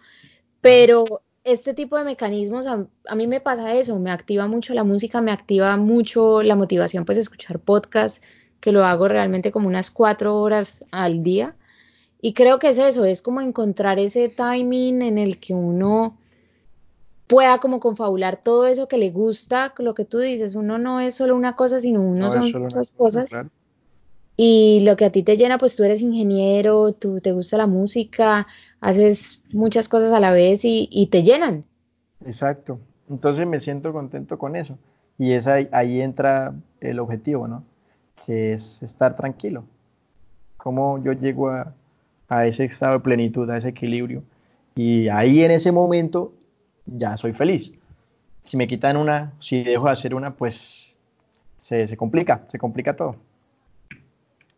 Pero este tipo de mecanismos, a, a, mí me pasa eso, me activa mucho la música, me activa mucho la motivación, pues escuchar podcasts, que lo hago realmente como unas cuatro horas al día. Y creo que es eso, es como encontrar ese timing en el que uno pueda como confabular todo eso que le gusta, lo que tú dices, uno no es solo una cosa, sino uno son muchas cosas. y lo que a ti te llena, pues tú eres ingeniero, tú te gusta la música, haces muchas cosas a la vez y, te llenan. Exacto. Entonces me siento contento con eso. Y es ahí, ahí entra el objetivo, ¿no? Que es estar tranquilo. Cómo yo llego a, a ese estado de plenitud, a ese equilibrio. Y ahí en ese momento ya soy feliz. Si me quitan una, si dejo de hacer una, pues se, se complica, se complica todo.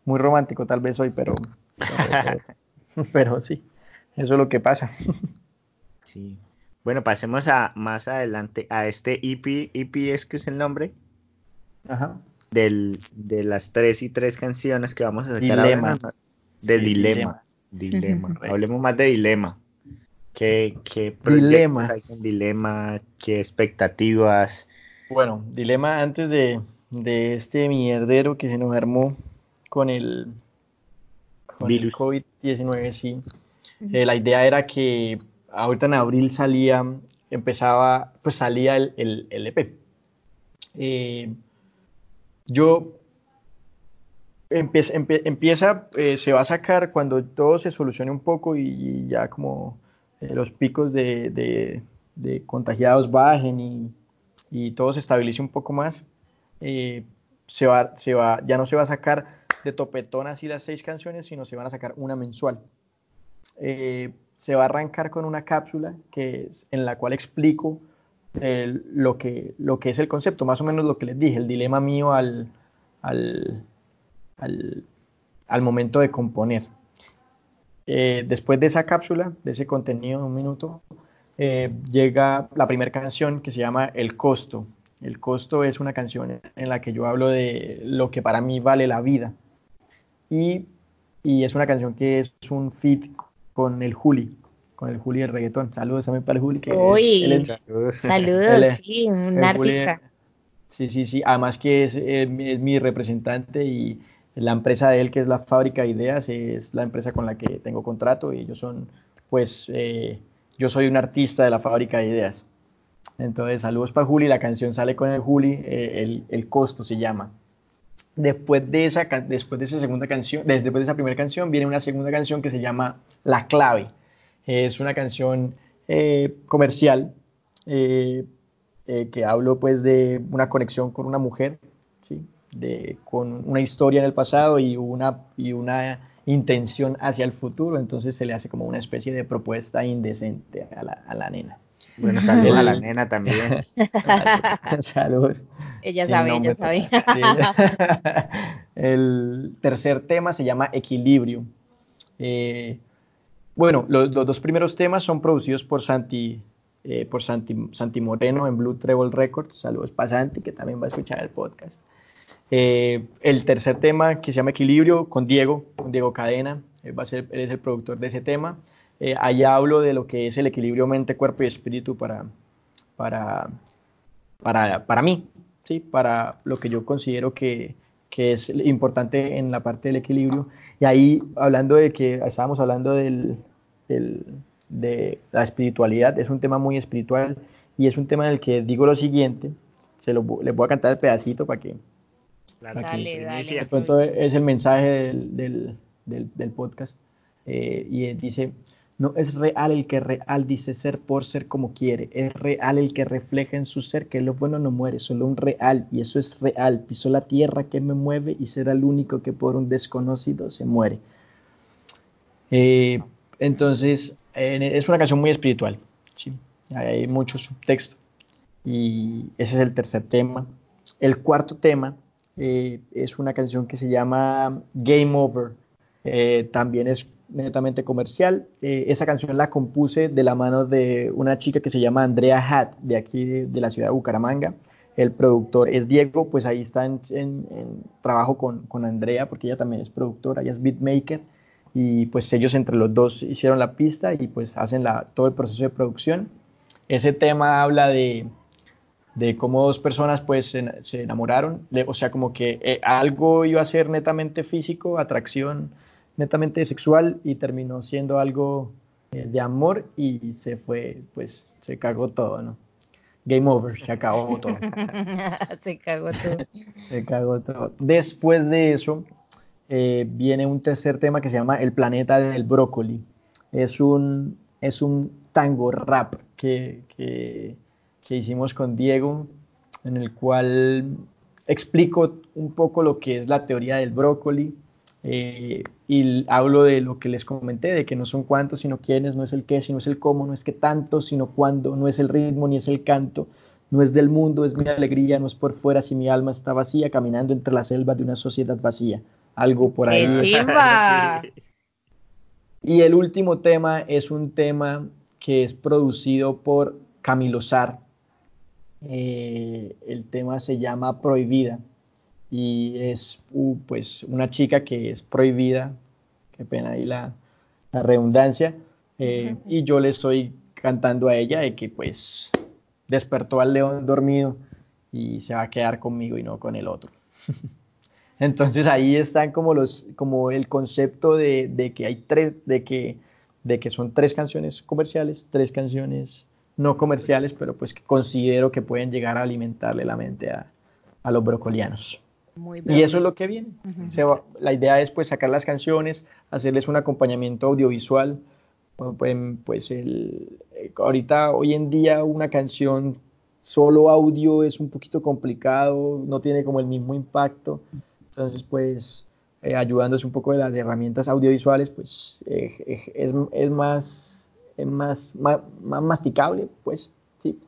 Muy romántico tal vez hoy, pero, pero, sí, eso es lo que pasa. sí. Bueno, pasemos a más adelante a este EP. EP es que es el nombre. Ajá. Del, de las tres y tres canciones que vamos a sacar dilema. De dilema. Dilema. Hablemos más de dilema. ¿Qué, qué dilema. hay con dilema? ¿Qué expectativas? Bueno, dilema antes de, de este mierdero que se nos armó con el, con el COVID-19, sí. Eh, la idea era que ahorita en abril salía, empezaba, pues salía el, el, EP. Eh, yo empieza, empieza eh, se va a sacar cuando todo se solucione un poco y, ya como los picos de, de, contagiados bajen y, y, todo se estabilice un poco más, se va, se va, ya no se va a sacar de topetón así las seis canciones, sino se van a sacar una mensual. Eh, se va a arrancar con una cápsula que es, en la cual explico lo, que, lo que es el concepto, más o menos lo que les dije, el dilema mío al, al, al, momento de componer. Eh, después de esa cápsula, de ese contenido de un minuto, eh, llega la primera canción que se llama El Costo. El Costo es una canción en la que yo hablo de lo que para mí vale la vida. Y, es una canción que es un fit con el Juli, con el Juli del reggaetón. Saludos también para el Juli. Que Uy, saludos, sí, un artista. sí, sí, sí. Además que es, mi representante y la empresa de él, que es la Fábrica de Ideas, es la empresa con la que tengo contrato y ellos son, pues, eh, yo soy un artista de la Fábrica de Ideas. Entonces, saludos para Juli. La canción sale con el Juli, eh, el, el costo se llama. Después de esa, después de esa segunda canción, después de esa primera canción, viene una segunda canción que se llama La Clave. Es una canción eh, comercial eh, eh, que hablo pues de una conexión con una mujer. De, con una historia en el pasado y una, y una intención hacia el futuro. Entonces se le hace como una especie de propuesta indecente a la, a la nena. Bueno, saludos a la nena también. saludos. Ella sabe, ella sabe. El tercer tema se llama Equilibrio. Eh, bueno, los, dos primeros temas son producidos por Santi, eh, por Santi, Santi, Moreno en Blue Treble Records. Saludos para Santi, que también va a escuchar el podcast. Eh, el tercer tema que se llama Equilibrio con Diego, con Diego Cadena. va a ser, él es el productor de ese tema. Eh, allá hablo de lo que es el equilibrio mente, cuerpo y espíritu para, para, para, para mí, ¿sí? para lo que yo considero que, que, es importante en la parte del equilibrio. Y ahí, hablando de que estábamos hablando del, del, de la espiritualidad, es un tema muy espiritual y es un tema en el que digo lo siguiente, se lo, les voy a cantar el pedacito para que... dale, dale, pronto es el mensaje del, del, del, del podcast. Eh, y dice, no es real el que real dice ser por ser como quiere, es real el que refleja en su ser que lo bueno no muere, solo un real, y eso es real, pisó la tierra que me mueve y será el único que por un desconocido se muere. Eh, entonces, es una canción muy espiritual, ¿sí? hay mucho subtexto, y ese es el tercer tema. El cuarto tema eh, es una canción que se llama Game Over, eh, también es netamente comercial. Eh, esa canción la compuse de la mano de una chica que se llama Andrea Hat, de aquí de, la ciudad de Bucaramanga. El productor es Diego, pues ahí está en, trabajo con, con, Andrea, porque ella también es productora, ella es beatmaker, y pues ellos entre los dos hicieron la pista y pues hacen todo el proceso de producción. Ese tema habla de, de cómo dos personas pues se, enamoraron, o sea, como que eh, algo iba a ser netamente físico, atracción, netamente sexual y terminó siendo algo eh, de amor y se fue, pues se cagó todo, ¿no? Game over, se acabó todo. se cagó todo. se cagó todo. Después de eso, eh, viene un tercer tema que se llama El planeta del brócoli. Es un, es un tango rap que, que, hicimos con Diego, en el cual explico un poco lo que es la teoría del brócoli eh, y hablo de lo que les comenté, de que no son cuántos, sino quiénes, no es el qué, sino es el cómo, no es que tanto, sino cuándo, no es el ritmo ni es el canto, no es del mundo, es mi alegría, no es por fuera si mi alma está vacía, caminando entre la selva de una sociedad vacía. Algo por ahí. Y el último tema es un tema que es producido por Camilo Sar. Eh, el tema se llama Prohibida y es uh, pues una chica que es prohibida, qué pena ahí la, redundancia, eh, y yo le estoy cantando a ella de que pues despertó al león dormido y se va a quedar conmigo y no con el otro. Entonces ahí están como los, como el concepto de, que hay tres, de que, de que son tres canciones comerciales, tres canciones no comerciales, pero pues que considero que pueden llegar a alimentarle la mente a, los brocolianos. y eso es lo que viene. la idea es pues sacar las canciones, hacerles un acompañamiento audiovisual. pues, pues el, eh, ahorita, hoy en día, una canción solo audio es un poquito complicado, no tiene como el mismo impacto. Entonces, pues, eh, ayudándose un poco de las herramientas audiovisuales, pues, eh, es, es, más, es más, más, masticable, pues, sí.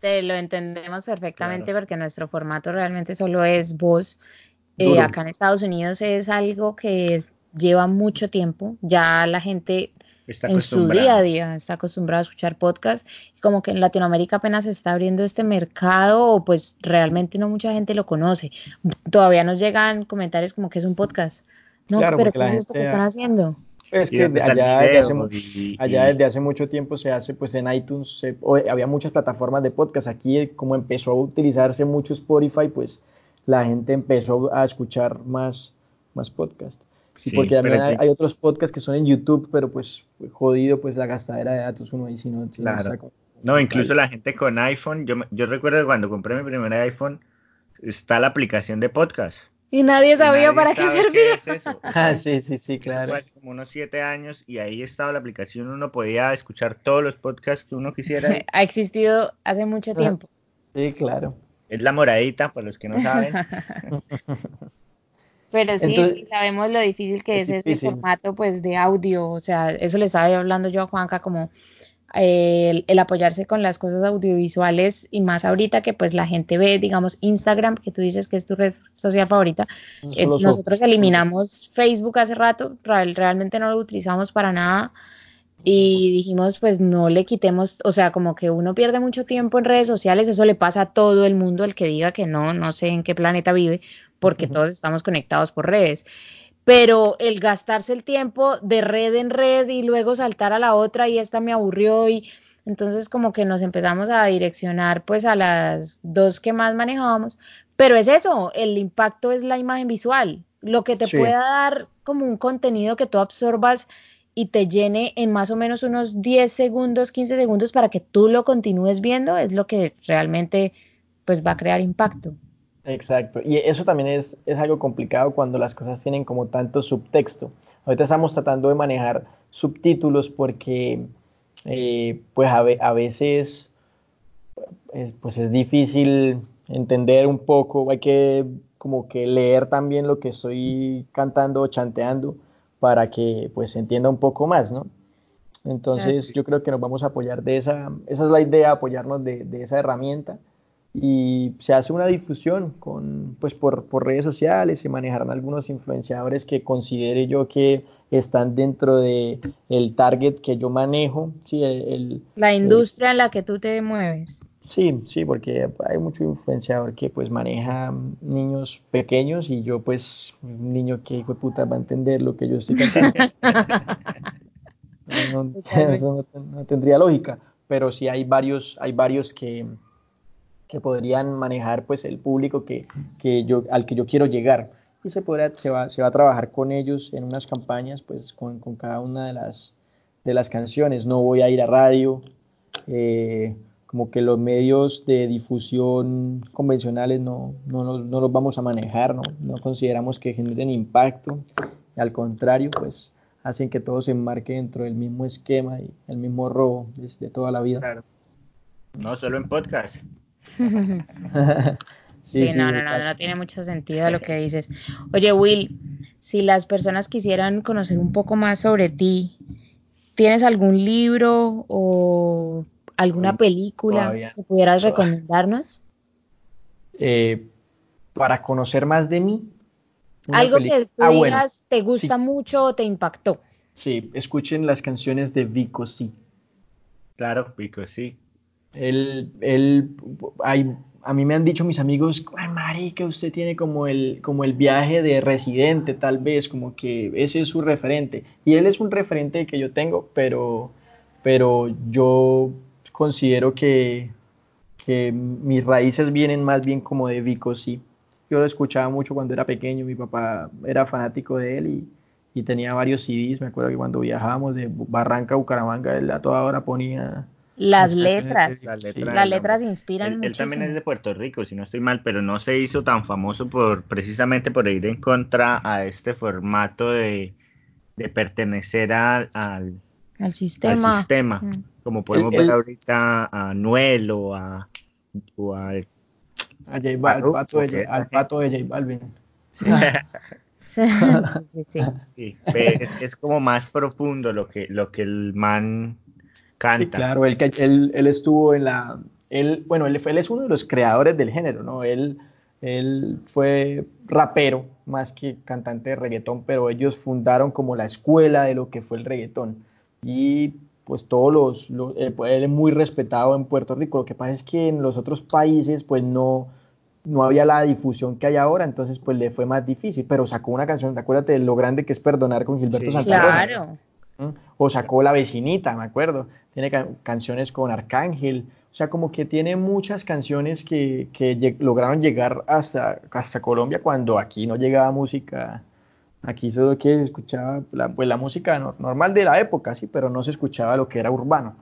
Te, lo entendemos perfectamente porque nuestro formato realmente solo es voz. acá en Estados Unidos es algo que lleva mucho tiempo, ya la gente en su día a día está acostumbrado a escuchar podcast. Como que en Latinoamérica apenas se está abriendo este mercado, pues realmente no mucha gente lo conoce. Todavía nos llegan comentarios como que es un podcast. No, pero ¿qué es esto que están haciendo? Es que allá, desde hace, allá, desde hace, mucho tiempo se hace, pues en iTunes había muchas plataformas de podcast. Aquí, como empezó a utilizarse mucho Spotify, pues la gente empezó a escuchar más, más podcast. Sí, porque también hay, otros podcasts que son en YouTube, pero pues jodido pues la gastadera de datos uno ahí si no. claro. no, incluso la gente con iPhone, yo, yo recuerdo cuando compré mi primer iPhone, está la aplicación de podcast. Y nadie sabía para qué servía. ah, sí, sí, sí, claro. Hace como unos siete años y ahí estaba la aplicación, uno podía escuchar todos los podcasts que uno quisiera. ha existido hace mucho tiempo. Sí, claro. Es la moradita, para los que no saben. Pero sí, sabemos lo difícil que es, ese formato pues de audio, o sea, eso le estaba hablando yo a Juanca como eh, el, apoyarse con las cosas audiovisuales y más ahorita que pues la gente ve, digamos, Instagram, que tú dices que es tu red social favorita, eh, nosotros eliminamos Facebook hace rato, realmente no lo utilizamos para nada y dijimos pues no le quitemos, o sea, como que uno pierde mucho tiempo en redes sociales, eso le pasa a todo el mundo, el que diga que no, no sé en qué planeta vive, porque todos estamos conectados por redes. Pero el gastarse el tiempo de red en red y luego saltar a la otra y esta me aburrió y entonces como que nos empezamos a direccionar pues a las dos que más manejábamos. Pero es eso, el impacto es la imagen visual, lo que te pueda dar como un contenido que tú absorbas y te llene en más o menos unos 10 segundos, 15 segundos para que tú lo continúes viendo, es lo que realmente pues va a crear impacto. Exacto, y eso también es, es algo complicado cuando las cosas tienen como tanto subtexto. Ahorita estamos tratando de manejar subtítulos porque eh, pues a, a veces pues es difícil entender un poco, hay que como que leer también lo que estoy cantando o chanteando para que pues se entienda un poco más, ¿no? Entonces yo creo que nos vamos a apoyar de esa, esa es la idea, apoyarnos de, de esa herramienta y se hace una difusión con, pues por, por, redes sociales, se manejarán algunos influenciadores que considere yo que están dentro de el target que yo manejo, ¿sí? el, la industria en la que tú te mueves. Sí, sí, porque hay mucho influenciador que pues maneja niños pequeños y yo pues un niño que hijo de puta va a entender lo que yo estoy cantando. no, eso no, tendría lógica, pero sí hay varios, hay varios que, que podrían manejar pues el público que, que yo, al que yo quiero llegar. Y se, podrá, se, va, se va a trabajar con ellos en unas campañas pues con, con cada una de las, de las canciones. No voy a ir a radio, eh, como que los medios de difusión convencionales no, no, no, los vamos a manejar, ¿no? no consideramos que generen impacto, al contrario, pues hacen que todo se enmarque dentro del mismo esquema y el mismo robo de, toda la vida. Claro. No solo en podcast. sí, no, no, no, no tiene mucho sentido lo que dices. Oye, Will, si las personas quisieran conocer un poco más sobre ti, ¿tienes algún libro o alguna película que pudieras recomendarnos? Eh, para conocer más de mí. Algo que tú ah, digas te gusta mucho o te impactó. Sí, escuchen las canciones de Vico sí. Claro, Vico sí. Él, él, hay, a mí me han dicho mis amigos, ay, marica, usted tiene como el, como el viaje de residente, tal vez, como que ese es su referente. Y él es un referente que yo tengo, pero, pero yo considero que, mis raíces vienen más bien como de Vico, sí. Yo lo escuchaba mucho cuando era pequeño, mi papá era fanático de él y, tenía varios CDs. Me acuerdo que cuando viajábamos de Barranca a Bucaramanga, él a toda hora ponía... Las letras, las letras, inspiran él, él, también es de Puerto Rico, si no estoy mal, pero no se hizo tan famoso por precisamente por ir en contra a este formato de, pertenecer al, al sistema. Al sistema. Mm. Como podemos ver ahorita a Noel o a, o a J al, pato de, al pato de J Balvin. Sí. sí, sí, sí. Es, es, como más profundo lo que, lo que el man canta. claro, él, él, él estuvo en la... Él, bueno, él, él es uno de los creadores del género, ¿no? Él, él fue rapero más que cantante de reggaetón, pero ellos fundaron como la escuela de lo que fue el reggaetón y pues todos los, pues, él es muy respetado en Puerto Rico. Lo que pasa es que en los otros países pues no, no había la difusión que hay ahora, entonces pues le fue más difícil, pero sacó una canción, acuérdate de lo grande que es perdonar con Gilberto sí, Santa Rosa. O sacó La vecinita, me acuerdo. Tiene canciones con Arcángel, o sea, como que tiene muchas canciones que, que lograron llegar hasta, hasta Colombia cuando aquí no llegaba música Aquí solo que se escuchaba la, pues, la música normal de la época, sí, pero no se escuchaba lo que era urbano.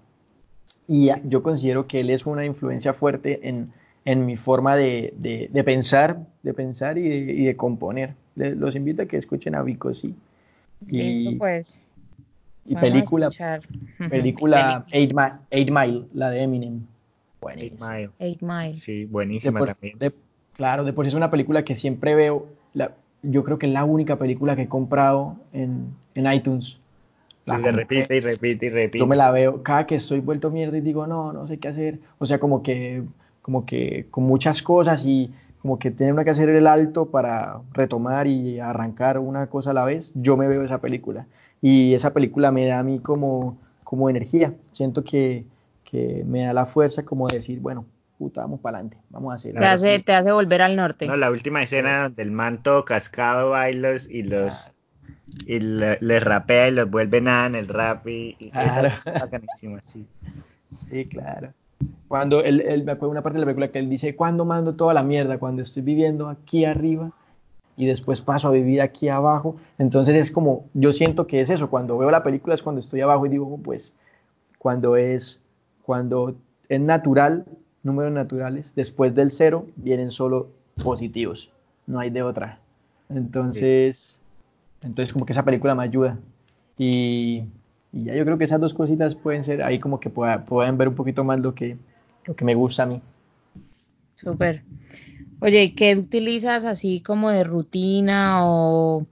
Y yo considero que él es una influencia fuerte en, en mi forma de, de, pensar, de pensar y de, y de componer. los invito a que escuchen a Vico, sí. Y, pues. Y película, película Eight, Mile, la de Eminem. Buenísima. Eight Mile. Sí, buenísima también. claro, después es una película que siempre veo. La, yo creo que es la única película que he comprado en, en iTunes. La repite y repite y repite. Yo me la veo cada que estoy vuelto mierda y digo, no, no sé qué hacer. O sea, como que, como que con muchas cosas y como que tiene uno que hacer el alto para retomar y arrancar una cosa a la vez. Yo me veo esa película. Y esa película me da a mí como, como energía. Siento que, que me da la fuerza como de decir, bueno, puta, vamos para adelante, vamos a hacer. Te hace, te hace volver al norte. No, la última escena del manto cascado bailos y los y les rapea y los vuelve nada en el rap y, claro. es sí. Sí, claro. Cuando él, él, me acuerdo una parte de la película que él dice, ¿cuándo mando toda la mierda? Cuando estoy viviendo aquí arriba y después paso a vivir aquí abajo. Entonces es como, yo siento que es eso, cuando veo la película es cuando estoy abajo y digo, pues, cuando es, cuando es natural números naturales, después del cero vienen solo positivos, no hay de otra. Entonces, entonces como que esa película me ayuda. Y, ya yo creo que esas dos cositas pueden ser ahí como que puedan ver un poquito más lo que, lo que me gusta a mí. Súper. Oye, ¿qué utilizas así como de rutina o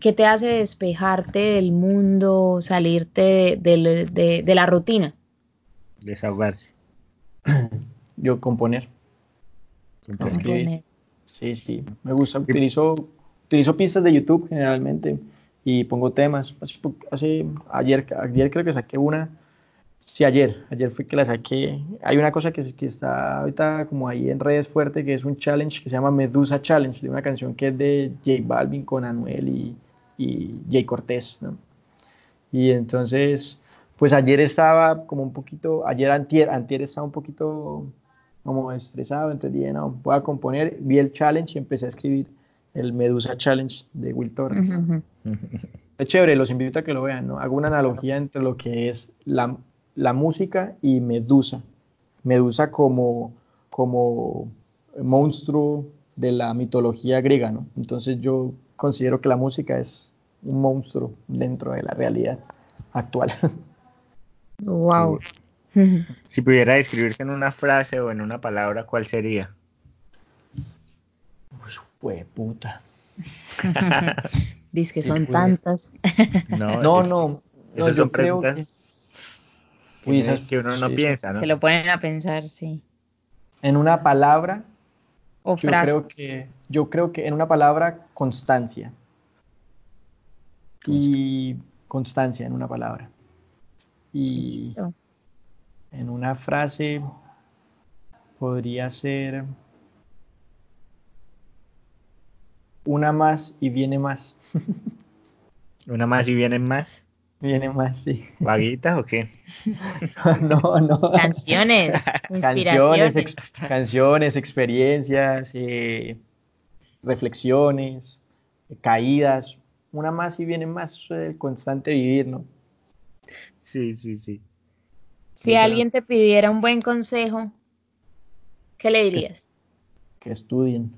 qué te hace despejarte del mundo, salirte de la rutina? Desahogarse. Yo componer. Componer. Sí, sí, me gusta. Utilizo, utilizo pistas de YouTube generalmente y pongo temas. Hace, ayer, ayer creo que saqué una. Sí, ayer, ayer fue que la saqué. Hay una cosa que, que está ahorita como ahí en redes fuerte, que es un challenge que se llama Medusa Challenge, de una canción que es de J Balvin con Anuel y, y Jay Cortés, ¿no? Y entonces pues ayer estaba como un poquito, ayer antier, antier estaba un poquito como estresado, entonces dije, no, voy a componer, vi el challenge y empecé a escribir el Medusa Challenge de Will Torres. Es chévere, los invito a que lo vean, ¿no? Hago una analogía entre lo que es la, la música y Medusa. Medusa como, como monstruo de la mitología griega, ¿no? Entonces yo considero que la música es un monstruo dentro de la realidad actual. Wow. Si pudiera describirse en una frase o en una palabra, ¿cuál sería? Uy, puta. Dice que son tantas. No, no, no. son preguntas que, uno no piensa, ¿no? Que lo ponen a pensar, sí. En una palabra, o frase. Yo creo que, yo creo que en una palabra, constancia. Y constancia en una palabra. Y en una frase podría ser una más y viene más. ¿Una más y vienen más? Viene más, sí. ¿Vaguitas o qué? no, no. Canciones, canciones, canciones experiencias, eh, reflexiones, caídas. Una más y vienen más, es el constante vivir, ¿no? Sí, sí, sí. Si alguien te pidiera un buen consejo, ¿qué le dirías? Que estudien.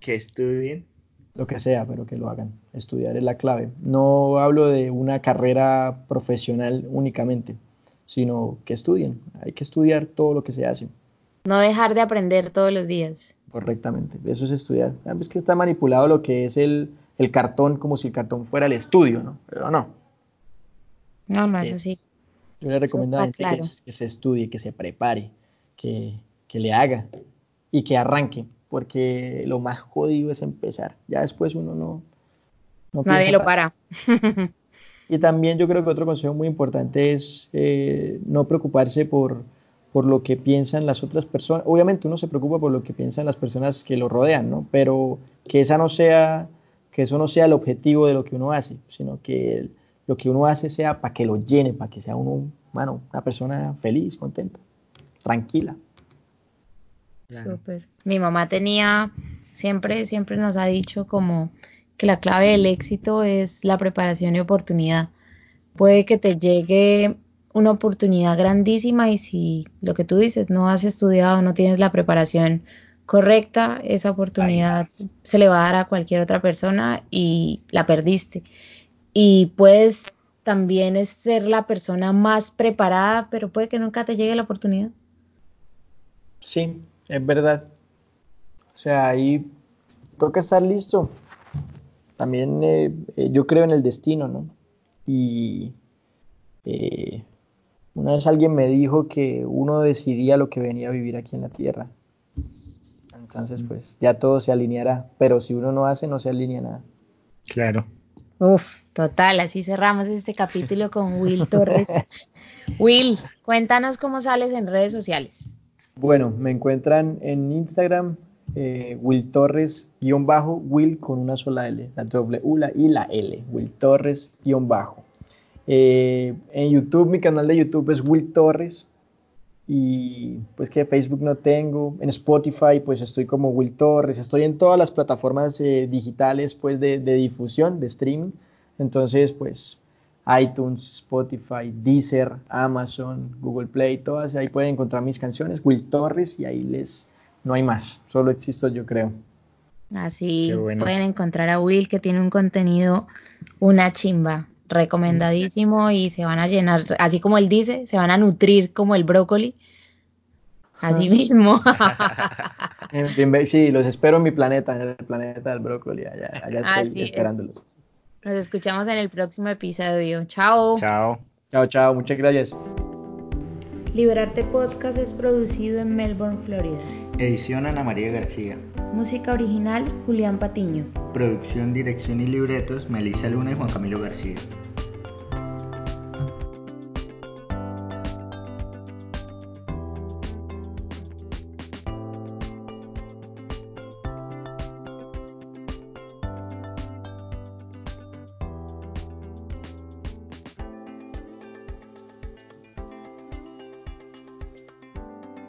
Que estudien lo que sea, pero que lo hagan. Estudiar es la clave. No hablo de una carrera profesional únicamente, sino que estudien. Hay que estudiar todo lo que se hace. No dejar de aprender todos los días. Correctamente, eso es estudiar. Ah, es que está manipulado lo que es el, cartón como si el cartón fuera el estudio, ¿no? Pero no. No, no es así. Yo le recomiendo a la gente que, se estudie, que se prepare, que, que le haga y que arranque porque lo más jodido es empezar. Ya después uno no... Nadie lo para. y también yo creo que otro consejo muy importante es eh, no preocuparse por, por lo que piensan las otras personas. Obviamente uno se preocupa por lo que piensan las personas que lo rodean, ¿no? Pero que esa no sea, que eso no sea el objetivo de lo que uno hace, sino que lo que uno hace sea para que lo llene, para que sea uno, bueno, una persona feliz, contenta, tranquila. Súper. Mi mamá tenía, siempre, siempre nos ha dicho como que la clave del éxito es la preparación y oportunidad. Puede que te llegue una oportunidad grandísima y si lo que tú dices no has estudiado, no tienes la preparación correcta, esa oportunidad se le va a dar a cualquier otra persona y la perdiste. Y puedes también ser la persona más preparada, pero puede que nunca te llegue la oportunidad. Sí, es verdad. O sea, ahí toca estar listo. También eh, eh, yo creo en el destino, ¿no? Y eh, una vez alguien me dijo que uno decidía lo que venía a vivir aquí en la tierra. Entonces, pues ya todo se alineará. Pero si uno no hace, no se alinea nada. Claro. Uf, total, así cerramos este capítulo con Will Torres. Will, cuéntanos cómo sales en redes sociales. Bueno, me encuentran en Instagram, eh, Will Torres bajo, Will con una sola L, la doble U la y la L, Will Torres guion bajo. Eh, en YouTube, mi canal de YouTube es Will Torres y pues que Facebook no tengo. En Spotify pues estoy como Will Torres, estoy en todas las plataformas eh, digitales pues de, de difusión, de streaming. Entonces pues iTunes, Spotify, Deezer, Amazon, Google Play, todas ahí pueden encontrar mis canciones, Will Torres y ahí les no hay más, solo existo yo creo. Así pueden encontrar a Will que tiene un contenido una chimba, recomendadísimo y se van a llenar, así como él dice, se van a nutrir como el brócoli. Así mismo. sí, los espero en mi planeta, en el planeta del brócoli, allá, allá estoy esperándolos. Nos escuchamos en el próximo episodio. Chao. Chao. Chao, chao. Muchas gracias. Liberarte Podcast es producido en Melbourne, Florida. Edición Ana María García. Música original Julián Patiño. Producción, dirección y libretos Melissa Luna y Juan Camilo García.